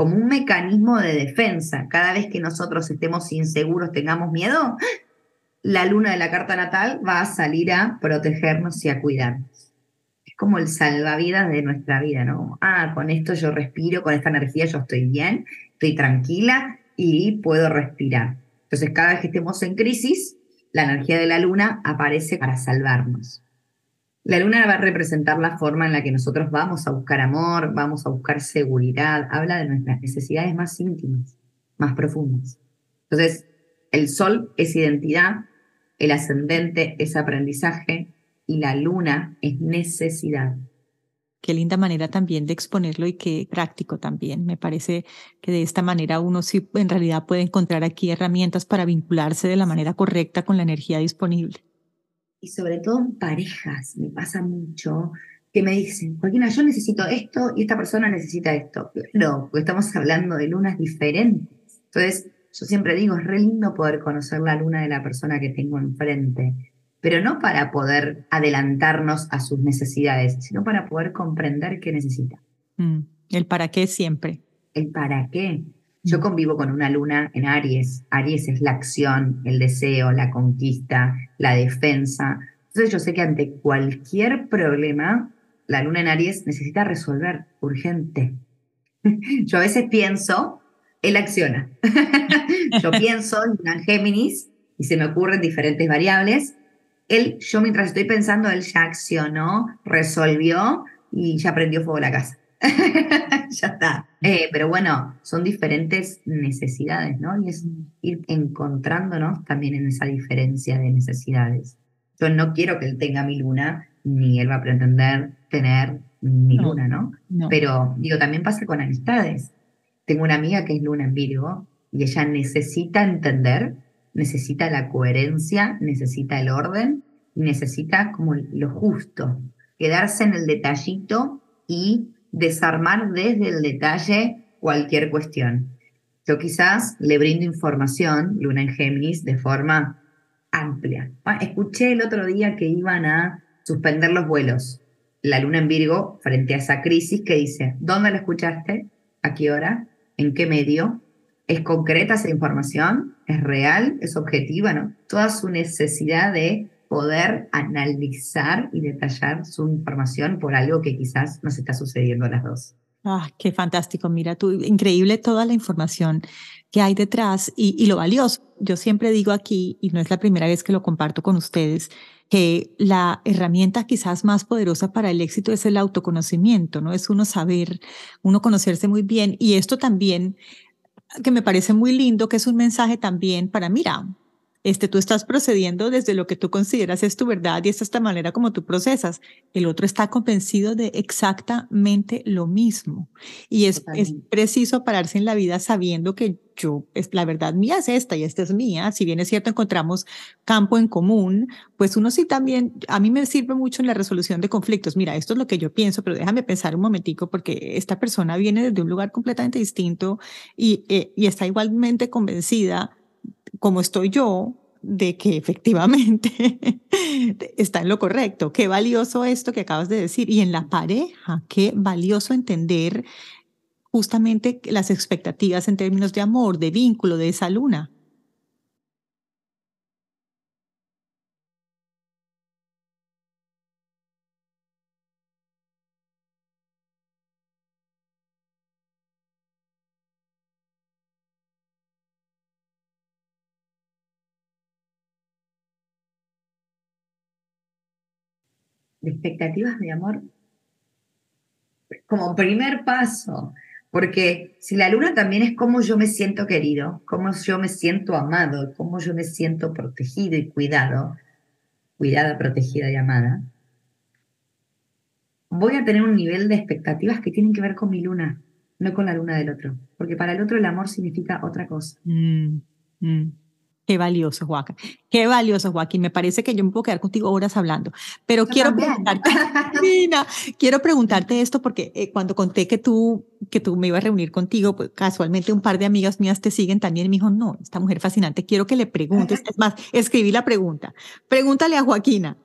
como un mecanismo de defensa. Cada vez que nosotros estemos inseguros, tengamos miedo, la luna de la carta natal va a salir a protegernos y a cuidarnos. Es como el salvavidas de nuestra vida, ¿no? Ah, con esto yo respiro, con esta energía yo estoy bien, estoy tranquila y puedo respirar. Entonces, cada vez que estemos en crisis, la energía de la luna aparece para salvarnos. La luna va a representar la forma en la que nosotros vamos a buscar amor, vamos a buscar seguridad, habla de nuestras necesidades más íntimas, más profundas. Entonces, el sol es identidad, el ascendente es aprendizaje y la luna es necesidad. Qué linda manera también de exponerlo y qué práctico también. Me parece que de esta manera uno sí en realidad puede encontrar aquí herramientas para vincularse de la manera correcta con la energía disponible. Y sobre todo en parejas, me pasa mucho que me dicen, Joaquina, yo necesito esto y esta persona necesita esto. No, porque estamos hablando de lunas diferentes. Entonces, yo siempre digo, es re lindo poder conocer la luna de la persona que tengo enfrente pero no para poder adelantarnos a sus necesidades, sino para poder comprender qué necesita. Mm, el para qué siempre. El para qué. Yo mm. convivo con una luna en Aries. Aries es la acción, el deseo, la conquista, la defensa. Entonces yo sé que ante cualquier problema, la luna en Aries necesita resolver urgente. Yo a veces pienso, él acciona. yo pienso en Géminis y se me ocurren diferentes variables él, yo mientras estoy pensando, él ya accionó, resolvió y ya prendió fuego la casa. ya está. Eh, pero bueno, son diferentes necesidades, ¿no? Y es ir encontrándonos también en esa diferencia de necesidades. Yo no quiero que él tenga mi luna, ni él va a pretender tener mi luna, ¿no? Pero digo, también pasa con amistades. Tengo una amiga que es luna en Virgo y ella necesita entender necesita la coherencia, necesita el orden y necesita como lo justo, quedarse en el detallito y desarmar desde el detalle cualquier cuestión. Yo quizás le brindo información, Luna en Géminis, de forma amplia. Ah, escuché el otro día que iban a suspender los vuelos. La Luna en Virgo, frente a esa crisis, que dice, ¿dónde la escuchaste? ¿A qué hora? ¿En qué medio? ¿Es concreta esa información? ¿Es real? ¿Es objetiva? ¿no? Toda su necesidad de poder analizar y detallar su información por algo que quizás nos está sucediendo a las dos. Ah, qué fantástico. Mira, tú, increíble toda la información que hay detrás y, y, lo valioso. Yo siempre digo aquí, y no es la primera vez que lo comparto con ustedes, que la herramienta quizás más poderosa para el éxito es el autoconocimiento, ¿no? Es uno saber, uno conocerse muy bien. Y esto también que me parece muy lindo, que es un mensaje también para, mira, este, tú estás procediendo desde lo que tú consideras es tu verdad y esta es la manera como tú procesas. El otro está convencido de exactamente lo mismo. Y es, es preciso pararse en la vida sabiendo que yo, es, la verdad mía es esta y esta es mía. Si bien es cierto, encontramos campo en común, pues uno sí también, a mí me sirve mucho en la resolución de conflictos. Mira, esto es lo que yo pienso, pero déjame pensar un momentico porque esta persona viene desde un lugar completamente distinto y, eh, y está igualmente convencida como estoy yo, de que efectivamente está en lo correcto. Qué valioso esto que acabas de decir. Y en la pareja, qué valioso entender justamente las expectativas en términos de amor, de vínculo, de esa luna. De expectativas de amor como primer paso, porque si la luna también es cómo yo me siento querido, cómo yo me siento amado, cómo yo me siento protegido y cuidado, cuidada, protegida y amada, voy a tener un nivel de expectativas que tienen que ver con mi luna, no con la luna del otro, porque para el otro el amor significa otra cosa. Mm, mm. Qué valioso, Joaquín. Qué valioso, Joaquín. Me parece que yo me puedo quedar contigo horas hablando. Pero quiero preguntarte, quiero preguntarte esto porque eh, cuando conté que tú, que tú me ibas a reunir contigo, pues casualmente un par de amigas mías te siguen también y me dijo, no, esta mujer fascinante, quiero que le preguntes. Es más, escribí la pregunta. Pregúntale a Joaquina.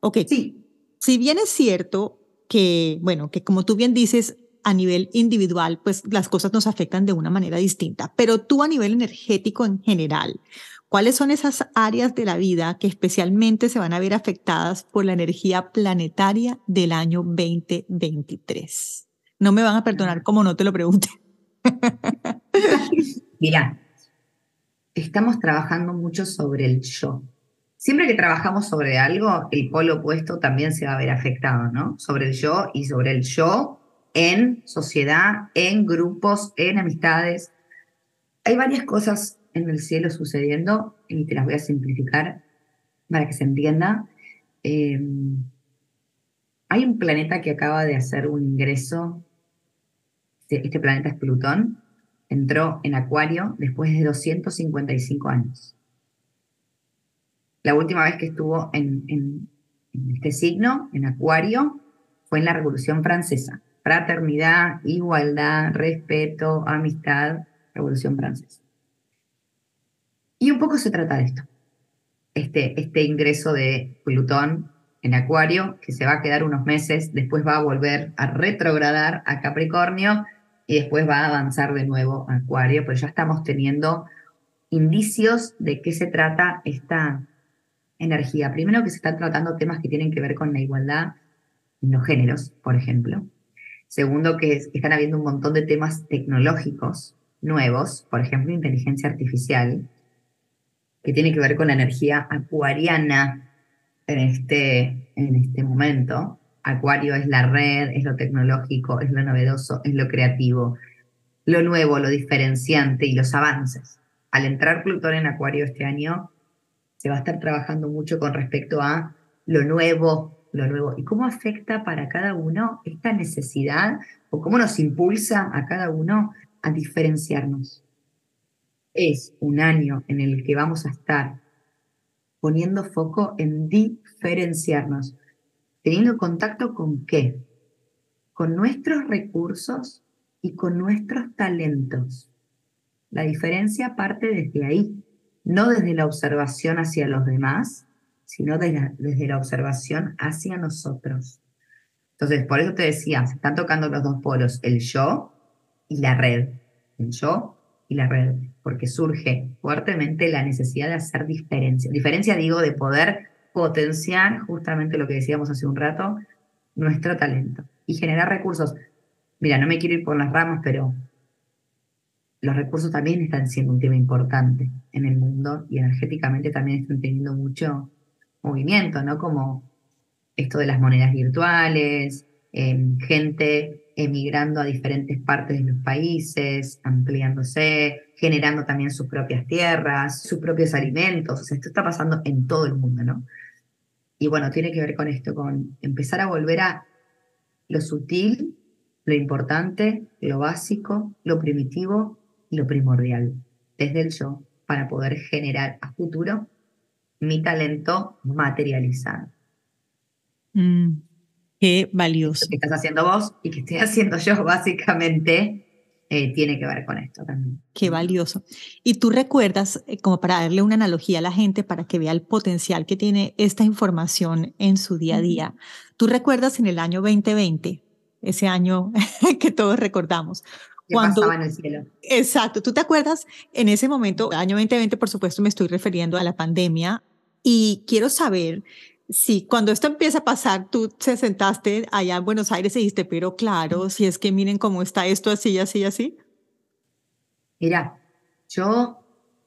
Ok. Sí. Si bien es cierto que, bueno, que como tú bien dices, a nivel individual, pues las cosas nos afectan de una manera distinta, pero tú a nivel energético en general, ¿Cuáles son esas áreas de la vida que especialmente se van a ver afectadas por la energía planetaria del año 2023? No me van a perdonar como no te lo pregunte. Mira, estamos trabajando mucho sobre el yo. siempre que trabajamos sobre algo, el polo opuesto también se va a ver afectado, ¿no? Sobre el yo y sobre el yo en sociedad, en grupos, en amistades. Hay varias cosas en el cielo sucediendo y te las voy a simplificar para que se entienda. Em, hay un planeta que acaba de hacer un ingreso, este, este planeta es Plutón, entró en Acuario después de 255 años. La última vez que estuvo en, este signo, en Acuario, fue en la Revolución Francesa. Fraternidad, igualdad, respeto, amistad, Revolución Francesa. Y un poco se trata de esto. Este, este ingreso de Plutón en Acuario, que se va a quedar unos meses, después va a volver a retrogradar a Capricornio y después va a avanzar de nuevo a Acuario, pero ya estamos teniendo indicios de qué se trata esta energía. Primero que se están tratando temas que tienen que ver con la igualdad en los géneros, por ejemplo. Segundo, que están habiendo un montón de temas tecnológicos nuevos, por ejemplo, inteligencia artificial, que tiene que ver con la energía acuariana en este, en este momento. Acuario es la red, es lo tecnológico, es lo novedoso, es lo creativo, lo nuevo, lo diferenciante y los avances. Al entrar Plutón en Acuario este año, se va a estar trabajando mucho con respecto a lo nuevo, lo nuevo. ¿Y cómo afecta para cada uno esta necesidad o cómo nos impulsa a cada uno a diferenciarnos? Es un año en el que vamos a estar poniendo foco en diferenciarnos, teniendo contacto con qué? Con nuestros recursos y con nuestros talentos. La diferencia parte desde ahí, no desde la observación hacia los demás, sino desde la, observación hacia nosotros. Entonces, por eso te decía, se están tocando los dos polos, el yo y la red. El yo y la red, porque surge fuertemente la necesidad de hacer diferencia. Diferencia, digo, de poder potenciar justamente lo que decíamos hace un rato, nuestro talento y generar recursos. Mira, no me quiero ir por las ramas, pero los recursos también están siendo un tema importante en el mundo y energéticamente también están teniendo mucho movimiento, ¿no? Como esto de las monedas virtuales, em, gente emigrando a diferentes partes de los países, ampliándose, generando también sus propias tierras, sus propios alimentos. O sea, esto está pasando en todo el mundo, ¿no? Y bueno, tiene que ver con esto, con empezar a volver a lo sutil, lo importante, lo básico, lo primitivo lo primordial desde el yo para poder generar a futuro mi talento materializado. Mm, qué valioso. Lo que estás haciendo vos y que estoy haciendo yo básicamente eh, tiene que ver con esto también. Qué valioso. Y tú recuerdas, eh, como para darle una analogía a la gente, para que vea el potencial que tiene esta información en su día a día, tú recuerdas en el año 2020, ese año que todos recordamos, cuando, pasaba en el cielo. Exacto. ¿Tú te acuerdas? En ese momento, año 2020, por supuesto, me estoy refiriendo a la pandemia y quiero saber si cuando esto empieza a pasar, tú te sentaste allá en Buenos Aires y dijiste, pero claro, si es que miren cómo está esto así, así, así. Mira, yo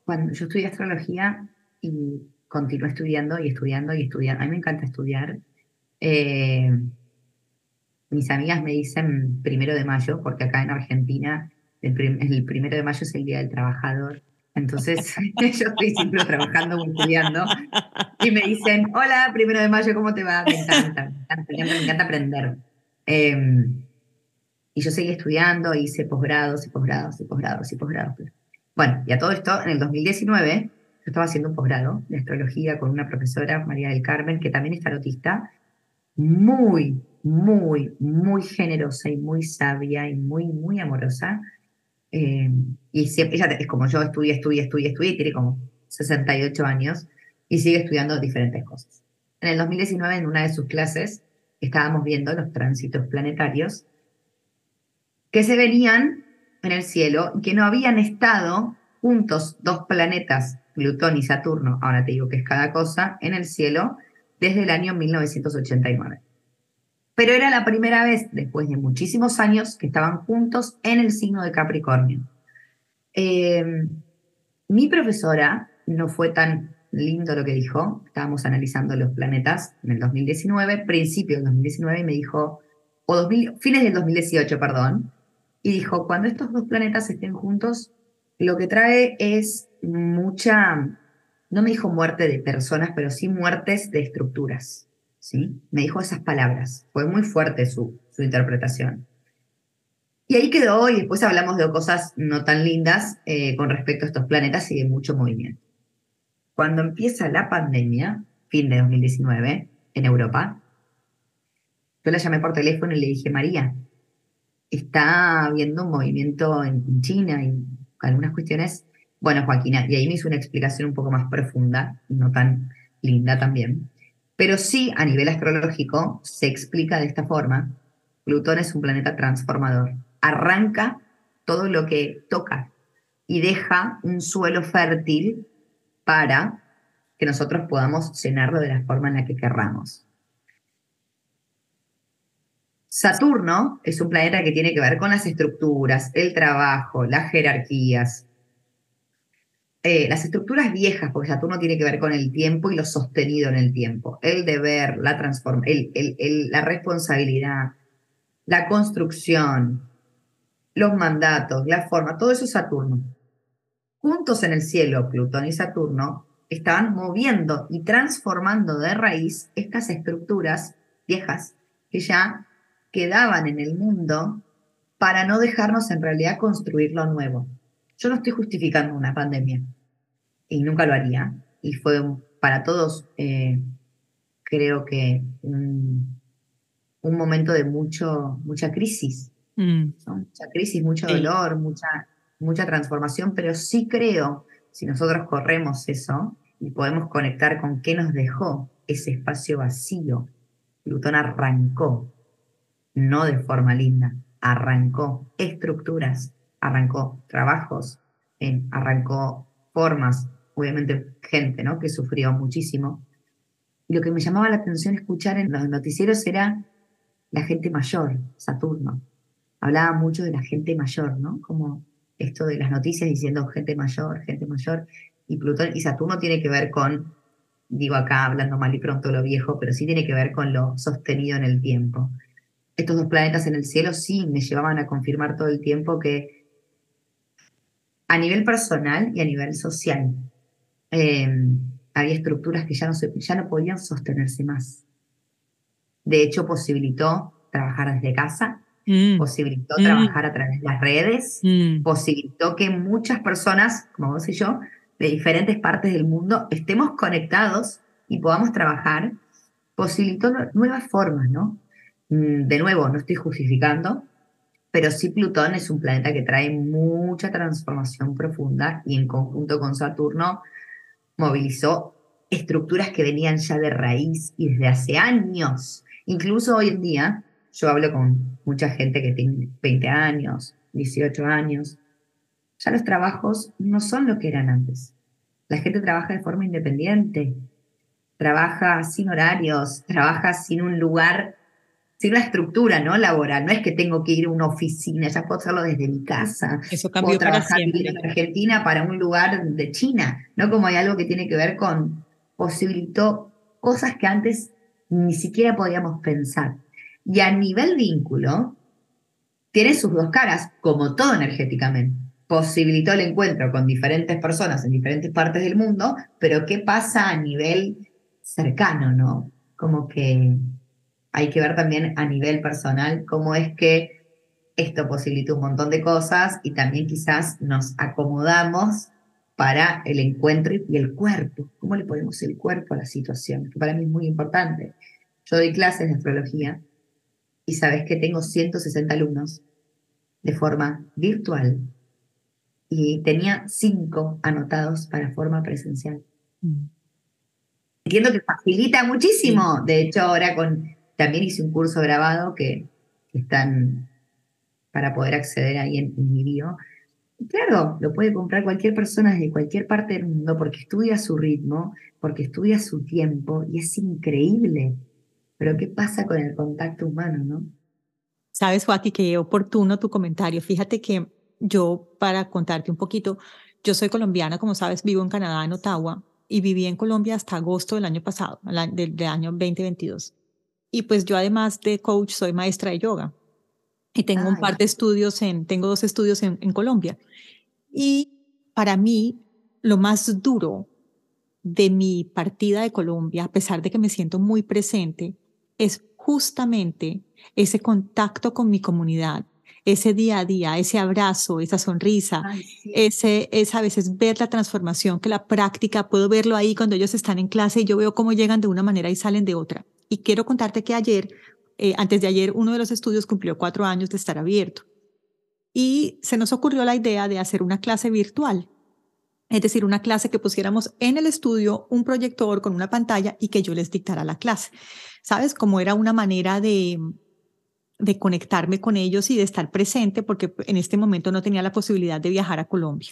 cuando yo estudié astrología y continué estudiando y estudiando y estudiando, a mí me encanta estudiar. Eh, mis amigas me dicen primero de mayo, porque acá en Argentina el, primero de mayo es el Día del Trabajador. Entonces yo estoy siempre trabajando estudiando y me dicen, hola, primero de mayo, ¿cómo te va? Me encanta, me encanta, aprender. Em, y yo seguí estudiando, hice posgrados y posgrados y posgrados y posgrados. Bueno, y a todo esto, en el 2019, yo estaba haciendo un posgrado de astrología con una profesora, María del Carmen, que también es tarotista, muy, muy, muy generosa y muy sabia y muy, muy amorosa. Eh, y siempre, ella es como yo, estudia, estudia, estudia, estudia y tiene como 68 años y sigue estudiando diferentes cosas. En el 2019, en una de sus clases, estábamos viendo los tránsitos planetarios que se venían en el cielo y que no habían estado juntos dos planetas, Plutón y Saturno, ahora te digo que es cada cosa, en el cielo desde el año 1989 pero era la primera vez, después de muchísimos años, que estaban juntos en el signo de Capricornio. Eh, mi profesora no fue tan lindo lo que dijo. Estábamos analizando los planetas en el 2019, principio del 2019, y me dijo, o fines del 2018, perdón, y dijo, cuando estos dos planetas estén juntos, lo que trae es mucha, no me dijo muerte de personas, pero sí muertes de estructuras. ¿Sí? Me dijo esas palabras. Fue muy fuerte su, su interpretación. Y ahí quedó, y después hablamos de cosas no tan lindas eh, con respecto a estos planetas y de mucho movimiento. Cuando empieza la pandemia, fin de 2019, en Europa, yo la llamé por teléfono y le dije, María, está habiendo un movimiento en China y algunas cuestiones. Bueno, Joaquina, y ahí me hizo una explicación un poco más profunda, no tan linda también. Pero sí, a nivel astrológico, se explica de esta forma. Plutón es un planeta transformador. Arranca todo lo que toca y deja un suelo fértil para que nosotros podamos llenarlo de la forma en la que querramos. Saturno es un planeta que tiene que ver con las estructuras, el trabajo, las jerarquías, eh, las estructuras viejas, porque Saturno tiene que ver con el tiempo y lo sostenido en el tiempo, el deber, la, transform la responsabilidad, la construcción, los mandatos, la forma, todo eso es Saturno. Juntos en el cielo, Plutón y Saturno estaban moviendo y transformando de raíz estas estructuras viejas que ya quedaban en el mundo para no dejarnos en realidad construir lo nuevo. Yo no estoy justificando una pandemia y nunca lo haría. Y fue para todos, eh, creo que un, momento de mucho, mucha crisis. Mm. Mucha crisis, mucho dolor, mucha, mucha transformación, pero sí creo, si nosotros corremos eso y podemos conectar con qué nos dejó ese espacio vacío, Plutón arrancó no de forma linda, arrancó estructuras, arrancó trabajos, arrancó formas, obviamente gente, ¿no? Que sufrió muchísimo. Y lo que me llamaba la atención escuchar en los noticieros era la gente mayor, Saturno. Hablaba mucho de la gente mayor, ¿no? Como esto de las noticias diciendo gente mayor, gente mayor. Y Plutón y Saturno tiene que ver con, digo acá hablando mal y pronto lo viejo, pero sí tiene que ver con lo sostenido en el tiempo estos dos planetas en el cielo sí me llevaban a confirmar todo el tiempo que a nivel personal y a nivel social em, había estructuras que ya no, ya no podían sostenerse más. De hecho, posibilitó trabajar desde casa, mm. posibilitó mm. trabajar a través de las redes, mm. posibilitó que muchas personas, como vos y yo, de diferentes partes del mundo, estemos conectados y podamos trabajar, posibilitó nuevas formas, ¿no? Mm, de nuevo, no estoy justificando, pero sí Plutón es un planeta que trae mucha transformación profunda y en conjunto con Saturno movilizó estructuras que venían ya de raíz y desde hace años. Incluso hoy en día, yo hablo con mucha gente que tiene 20 años, 18 años, ya los trabajos no son lo que eran antes. La gente trabaja de forma independiente, trabaja sin horarios, trabaja sin un lugar una estructura ¿no? laboral. No es que tengo que ir a una oficina, ya puedo hacerlo desde mi casa. Eso cambió puedo trabajar en Argentina para un lugar de China, ¿no? Como hay algo que tiene que ver con posibilitó cosas que antes ni siquiera podíamos pensar. Y a nivel vínculo, tiene sus dos caras, como todo energéticamente. Posibilitó el encuentro con diferentes personas en diferentes partes del mundo, pero ¿qué pasa a nivel cercano, no? Como que hay que ver también a nivel personal cómo es que esto posibilita un montón de cosas y también quizás nos acomodamos para el encuentro y el cuerpo. ¿Cómo le ponemos el cuerpo a la situación? Que para mí es muy importante. Yo doy clases de astrología y sabes que tengo 160 alumnos de forma virtual y tenía cinco anotados para forma presencial. Mm. Entiendo que facilita muchísimo. De hecho, ahora con también hice un curso grabado que, están para poder acceder ahí en, mi bio. claro, lo puede comprar cualquier persona desde cualquier parte del mundo porque estudia su ritmo, porque estudia su tiempo y es increíble. Pero ¿qué pasa con el contacto humano, no? Sabes, Joaquín, que oportuno tu comentario. Fíjate que yo, para contarte un poquito, yo soy colombiana, como sabes, vivo en Canadá, en Ottawa, y viví en Colombia hasta agosto del año pasado, del, año 2022. Y pues yo además de coach soy maestra de yoga y tengo un par de estudios en, tengo dos estudios en, en Colombia. Y para mí, lo más duro de mi partida de Colombia, a pesar de que me siento muy presente, es justamente ese contacto con mi comunidad, ese día a día, ese abrazo, esa sonrisa, ese es a veces ver la transformación que la práctica, puedo verlo ahí cuando ellos están en clase y yo veo cómo llegan de una manera y salen de otra. Y quiero contarte que ayer, eh, antes de ayer, uno de los estudios cumplió cuatro años de estar abierto. Y se nos ocurrió la idea de hacer una clase virtual. Es decir, una clase que pusiéramos en el estudio un proyector con una pantalla y que yo les dictara la clase. ¿Sabes? Como era una manera de, de conectarme con ellos y de estar presente, porque en este momento no tenía la posibilidad de viajar a Colombia.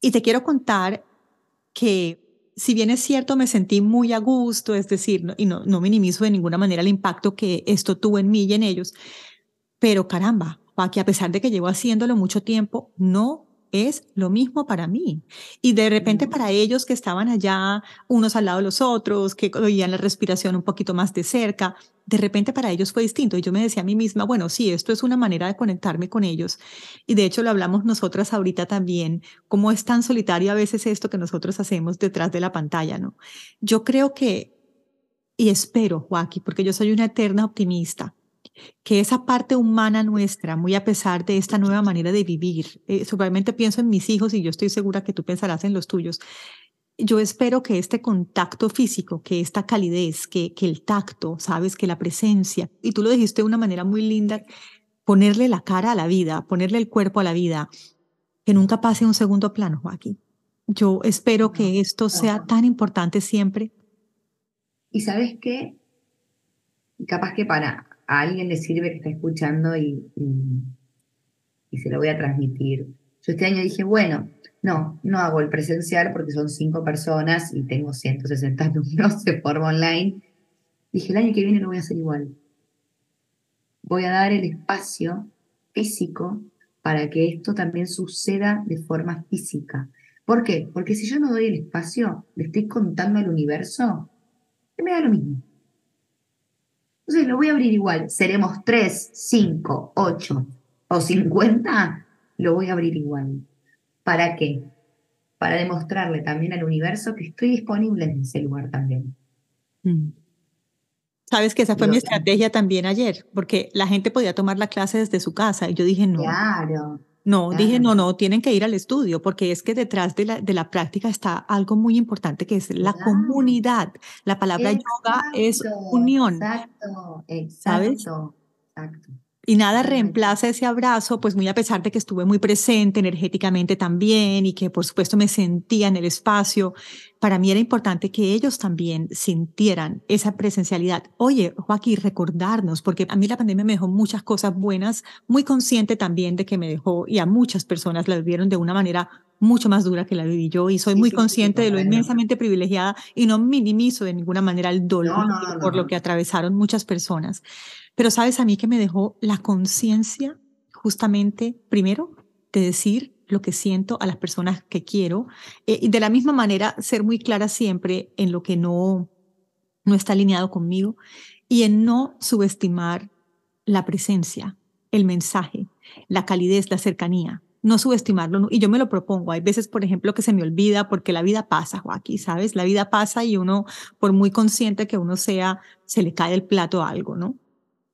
Y te quiero contar que si bien es cierto, me sentí muy a gusto, es decir, y no, no minimizo de ninguna manera el impacto que esto tuvo en mí y en ellos, pero caramba, que a pesar de que llevo haciéndolo mucho tiempo, no es lo mismo para mí. Y de repente para ellos que estaban allá, unos al lado de los otros, que oían la respiración un poquito más de cerca, de repente para ellos fue distinto. Y yo me decía a mí misma, bueno, sí, esto es una manera de conectarme con ellos. Y de hecho lo hablamos nosotras ahorita también, cómo es tan solitario a veces esto que nosotros hacemos detrás de la pantalla, ¿no? Yo creo que, y espero, Joaquín, porque yo soy una eterna optimista, que esa parte humana nuestra, muy a pesar de esta nueva manera de vivir, eh, seguramente pienso en mis hijos y yo estoy segura que tú pensarás en los tuyos. Yo espero que este contacto físico, que esta calidez, que, que el tacto, sabes, que la presencia, y tú lo dijiste de una manera muy linda, ponerle la cara a la vida, ponerle el cuerpo a la vida, que nunca pase un segundo plano, Joaquín. Yo espero que esto sea tan importante siempre. Y sabes qué, capaz que para a alguien le sirve que está escuchando y, y, se lo voy a transmitir. Yo este año dije, bueno, no, no hago el presencial porque son cinco personas y tengo 160 alumnos de forma online. Dije, el año que viene lo voy a hacer igual. Voy a dar el espacio físico para que esto también suceda de forma física. ¿Por qué? Porque si yo no doy el espacio, le estoy contando al universo, me da lo mismo. Entonces lo voy a abrir igual. Seremos 3, 5, 8 o 50, lo voy a abrir igual. ¿Para qué? Para demostrarle también al universo que estoy disponible en ese lugar también. Mm. Sabes que esa fue mi estrategia también ayer, porque la gente podía tomar la clase desde su casa y yo dije no. Claro. No, dije, no, no, tienen que ir al estudio porque es que detrás de la, de la práctica está algo muy importante que es la comunidad. La palabra yoga es unión. Exacto, exacto. ¿Sabes? Exacto. Y nada reemplaza ese abrazo, pues muy a pesar de que estuve muy presente energéticamente también y que por supuesto me sentía en el espacio, para mí era importante que ellos también sintieran esa presencialidad. Oye, Joaquín, recordarnos, porque a mí la pandemia me dejó muchas cosas buenas, muy consciente también de que me dejó y a muchas personas la vivieron de una manera mucho más dura que la viví yo y soy muy consciente de lo inmensamente privilegiada y no minimizo de ninguna manera el dolor por lo que atravesaron muchas personas. Pero sabes a mí que me dejó la conciencia justamente, primero, de decir lo que siento a las personas que quiero eh, y de la misma manera ser muy clara siempre en lo que no, no está alineado conmigo y en no subestimar la presencia, el mensaje, la calidez, la cercanía no subestimarlo. Y yo me lo propongo. Hay veces, por ejemplo, que se me olvida porque la vida pasa, Joaquín, ¿sabes? La vida pasa y uno, por muy consciente que uno sea, se le cae el plato a algo, ¿no?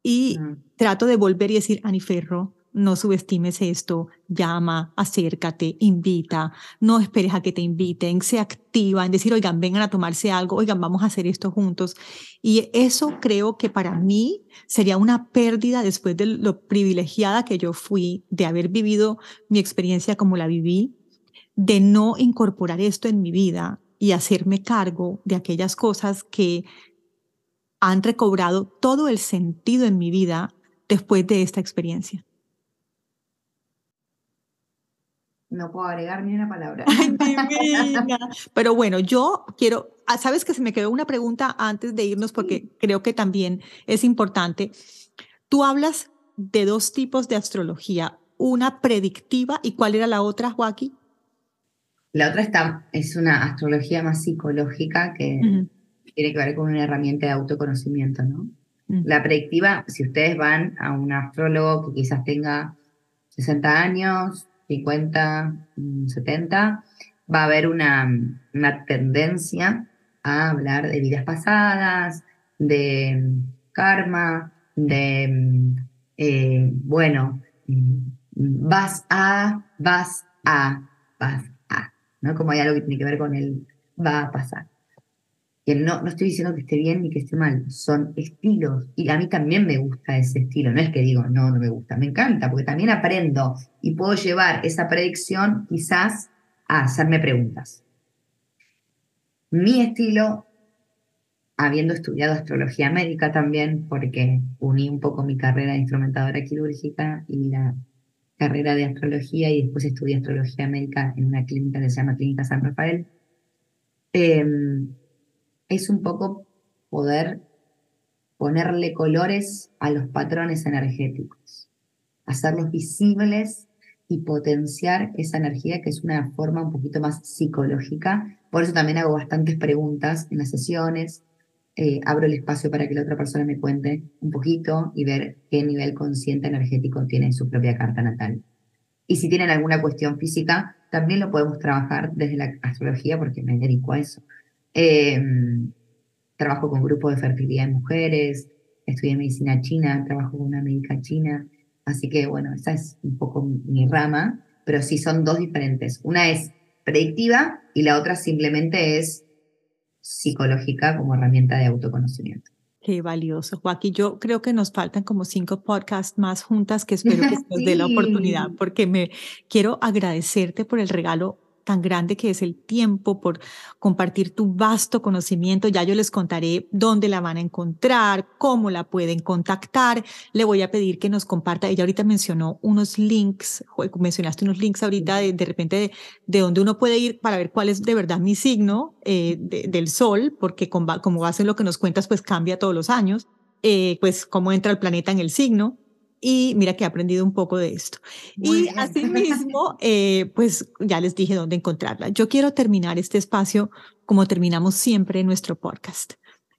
Y trato de volver y decir, Aniferro, no subestimes esto, llama, acércate, invita, no esperes a que te inviten, se activa en decir, oigan, vengan a tomarse algo, oigan, vamos a hacer esto juntos. Y eso creo que para mí sería una pérdida después de lo privilegiada que yo fui de haber vivido mi experiencia como la viví, de no incorporar esto en mi vida y hacerme cargo de aquellas cosas que han recobrado todo el sentido en mi vida después de esta experiencia. No puedo agregar ni una palabra. Pero bueno, yo quiero, ah, sabes que se me quedó una pregunta antes de irnos porque creo que también es importante. Tú hablas de dos tipos de astrología, una predictiva y cuál era la otra, Joaquín? La otra está, es una astrología más psicológica que tiene que ver con una herramienta de autoconocimiento, ¿no? La predictiva, si ustedes van a un astrólogo que quizás tenga 60 años, 50, 70, mm, va a haber una, una tendencia a hablar de vidas pasadas, de mm, karma, de, mm, eh, bueno, vas a, vas a, vas a, ¿no? Como hay algo que tiene que ver con el va a pasar. Que no, no estoy diciendo que esté bien ni que esté mal, son estilos. Y a mí también me gusta ese estilo. No es que digo, no, no me gusta, me encanta, porque también aprendo y puedo llevar esa predicción quizás a hacerme preguntas. Mi estilo, habiendo estudiado astrología médica también, porque uní un poco mi carrera de instrumentadora quirúrgica y la carrera de astrología y después estudié astrología médica en una clínica que se llama Clínica San Rafael, em, es un poco poder ponerle colores a los patrones energéticos, hacerlos visibles y potenciar esa energía que es una forma un poquito más psicológica. Por eso también hago bastantes preguntas en las sesiones, eh, abro el espacio para que la otra persona me cuente un poquito y ver qué nivel consciente energético tiene su propia carta natal. Y si tienen alguna cuestión física, también lo podemos trabajar desde la astrología porque me dedico a eso. Em, trabajo con grupos de fertilidad de mujeres, estudié medicina china, trabajo con una médica china, así que bueno, esa es un poco mi rama, pero sí son dos diferentes. Una es predictiva y la otra simplemente es psicológica como herramienta de autoconocimiento. Qué valioso, Joaquín. Yo creo que nos faltan como cinco podcasts más juntas que espero que nos dé la oportunidad porque me quiero agradecerte por el regalo tan grande que es el tiempo, por compartir tu vasto conocimiento. Ya yo les contaré dónde la van a encontrar, cómo la pueden contactar. Le voy a pedir que nos comparta. Ella ahorita mencionó unos links, mencionaste unos links ahorita de, de repente de, de donde uno puede ir para ver cuál es de verdad mi signo eh, del sol, porque con, como base en lo que nos cuentas, pues cambia todos los años. Eh, pues cómo entra el planeta en el signo y mira que he aprendido un poco de esto. y asimismo, eh, pues ya les dije dónde encontrarla. Yo quiero terminar este espacio como terminamos siempre en nuestro podcast.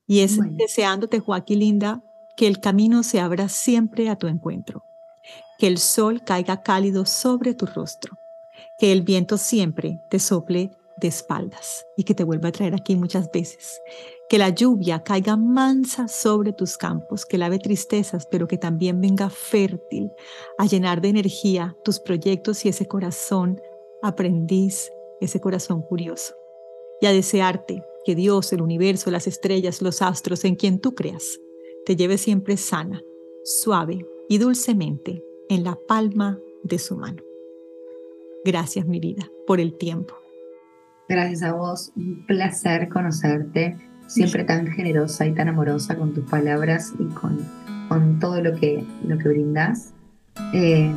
Y es deseándote, Joaquín Linda, que el camino se abra siempre a tu encuentro, que el sol caiga cálido sobre tu rostro, que el viento siempre te sople de espaldas y que te vuelva a traer aquí muchas veces, que la lluvia caiga mansa sobre tus campos, que lave tristezas, pero que también venga fértil a llenar de energía tus proyectos y ese corazón aprendiz, ese corazón curioso. Y a desearte que Dios, el universo, las estrellas, los astros, en quien tú creas, te lleve siempre sana, suave y dulcemente en la palma de su mano. Gracias, mi vida, por el tiempo. Gracias a vos, un placer conocerte siempre tan generosa y tan amorosa con tus palabras y con, con todo lo que, lo que brindas. Eh,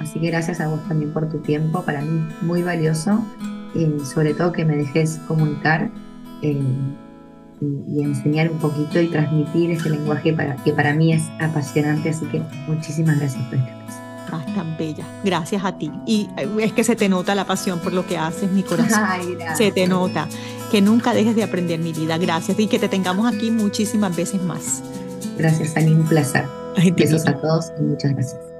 así que gracias a vos también por tu tiempo, para mí muy valioso, y sobre todo que me dejes comunicar eh, y, enseñar un poquito y transmitir ese lenguaje para, que para mí es apasionante, así que muchísimas gracias por este espacio. Ah, tan bella. Gracias a ti. Y eh, es que se te nota la pasión por lo que haces, mi corazón. se te nota que nunca dejes de aprender mi vida. Gracias y que te tengamos aquí muchísimas veces más. Gracias, Ani, un placer. Besos a todos y muchas gracias.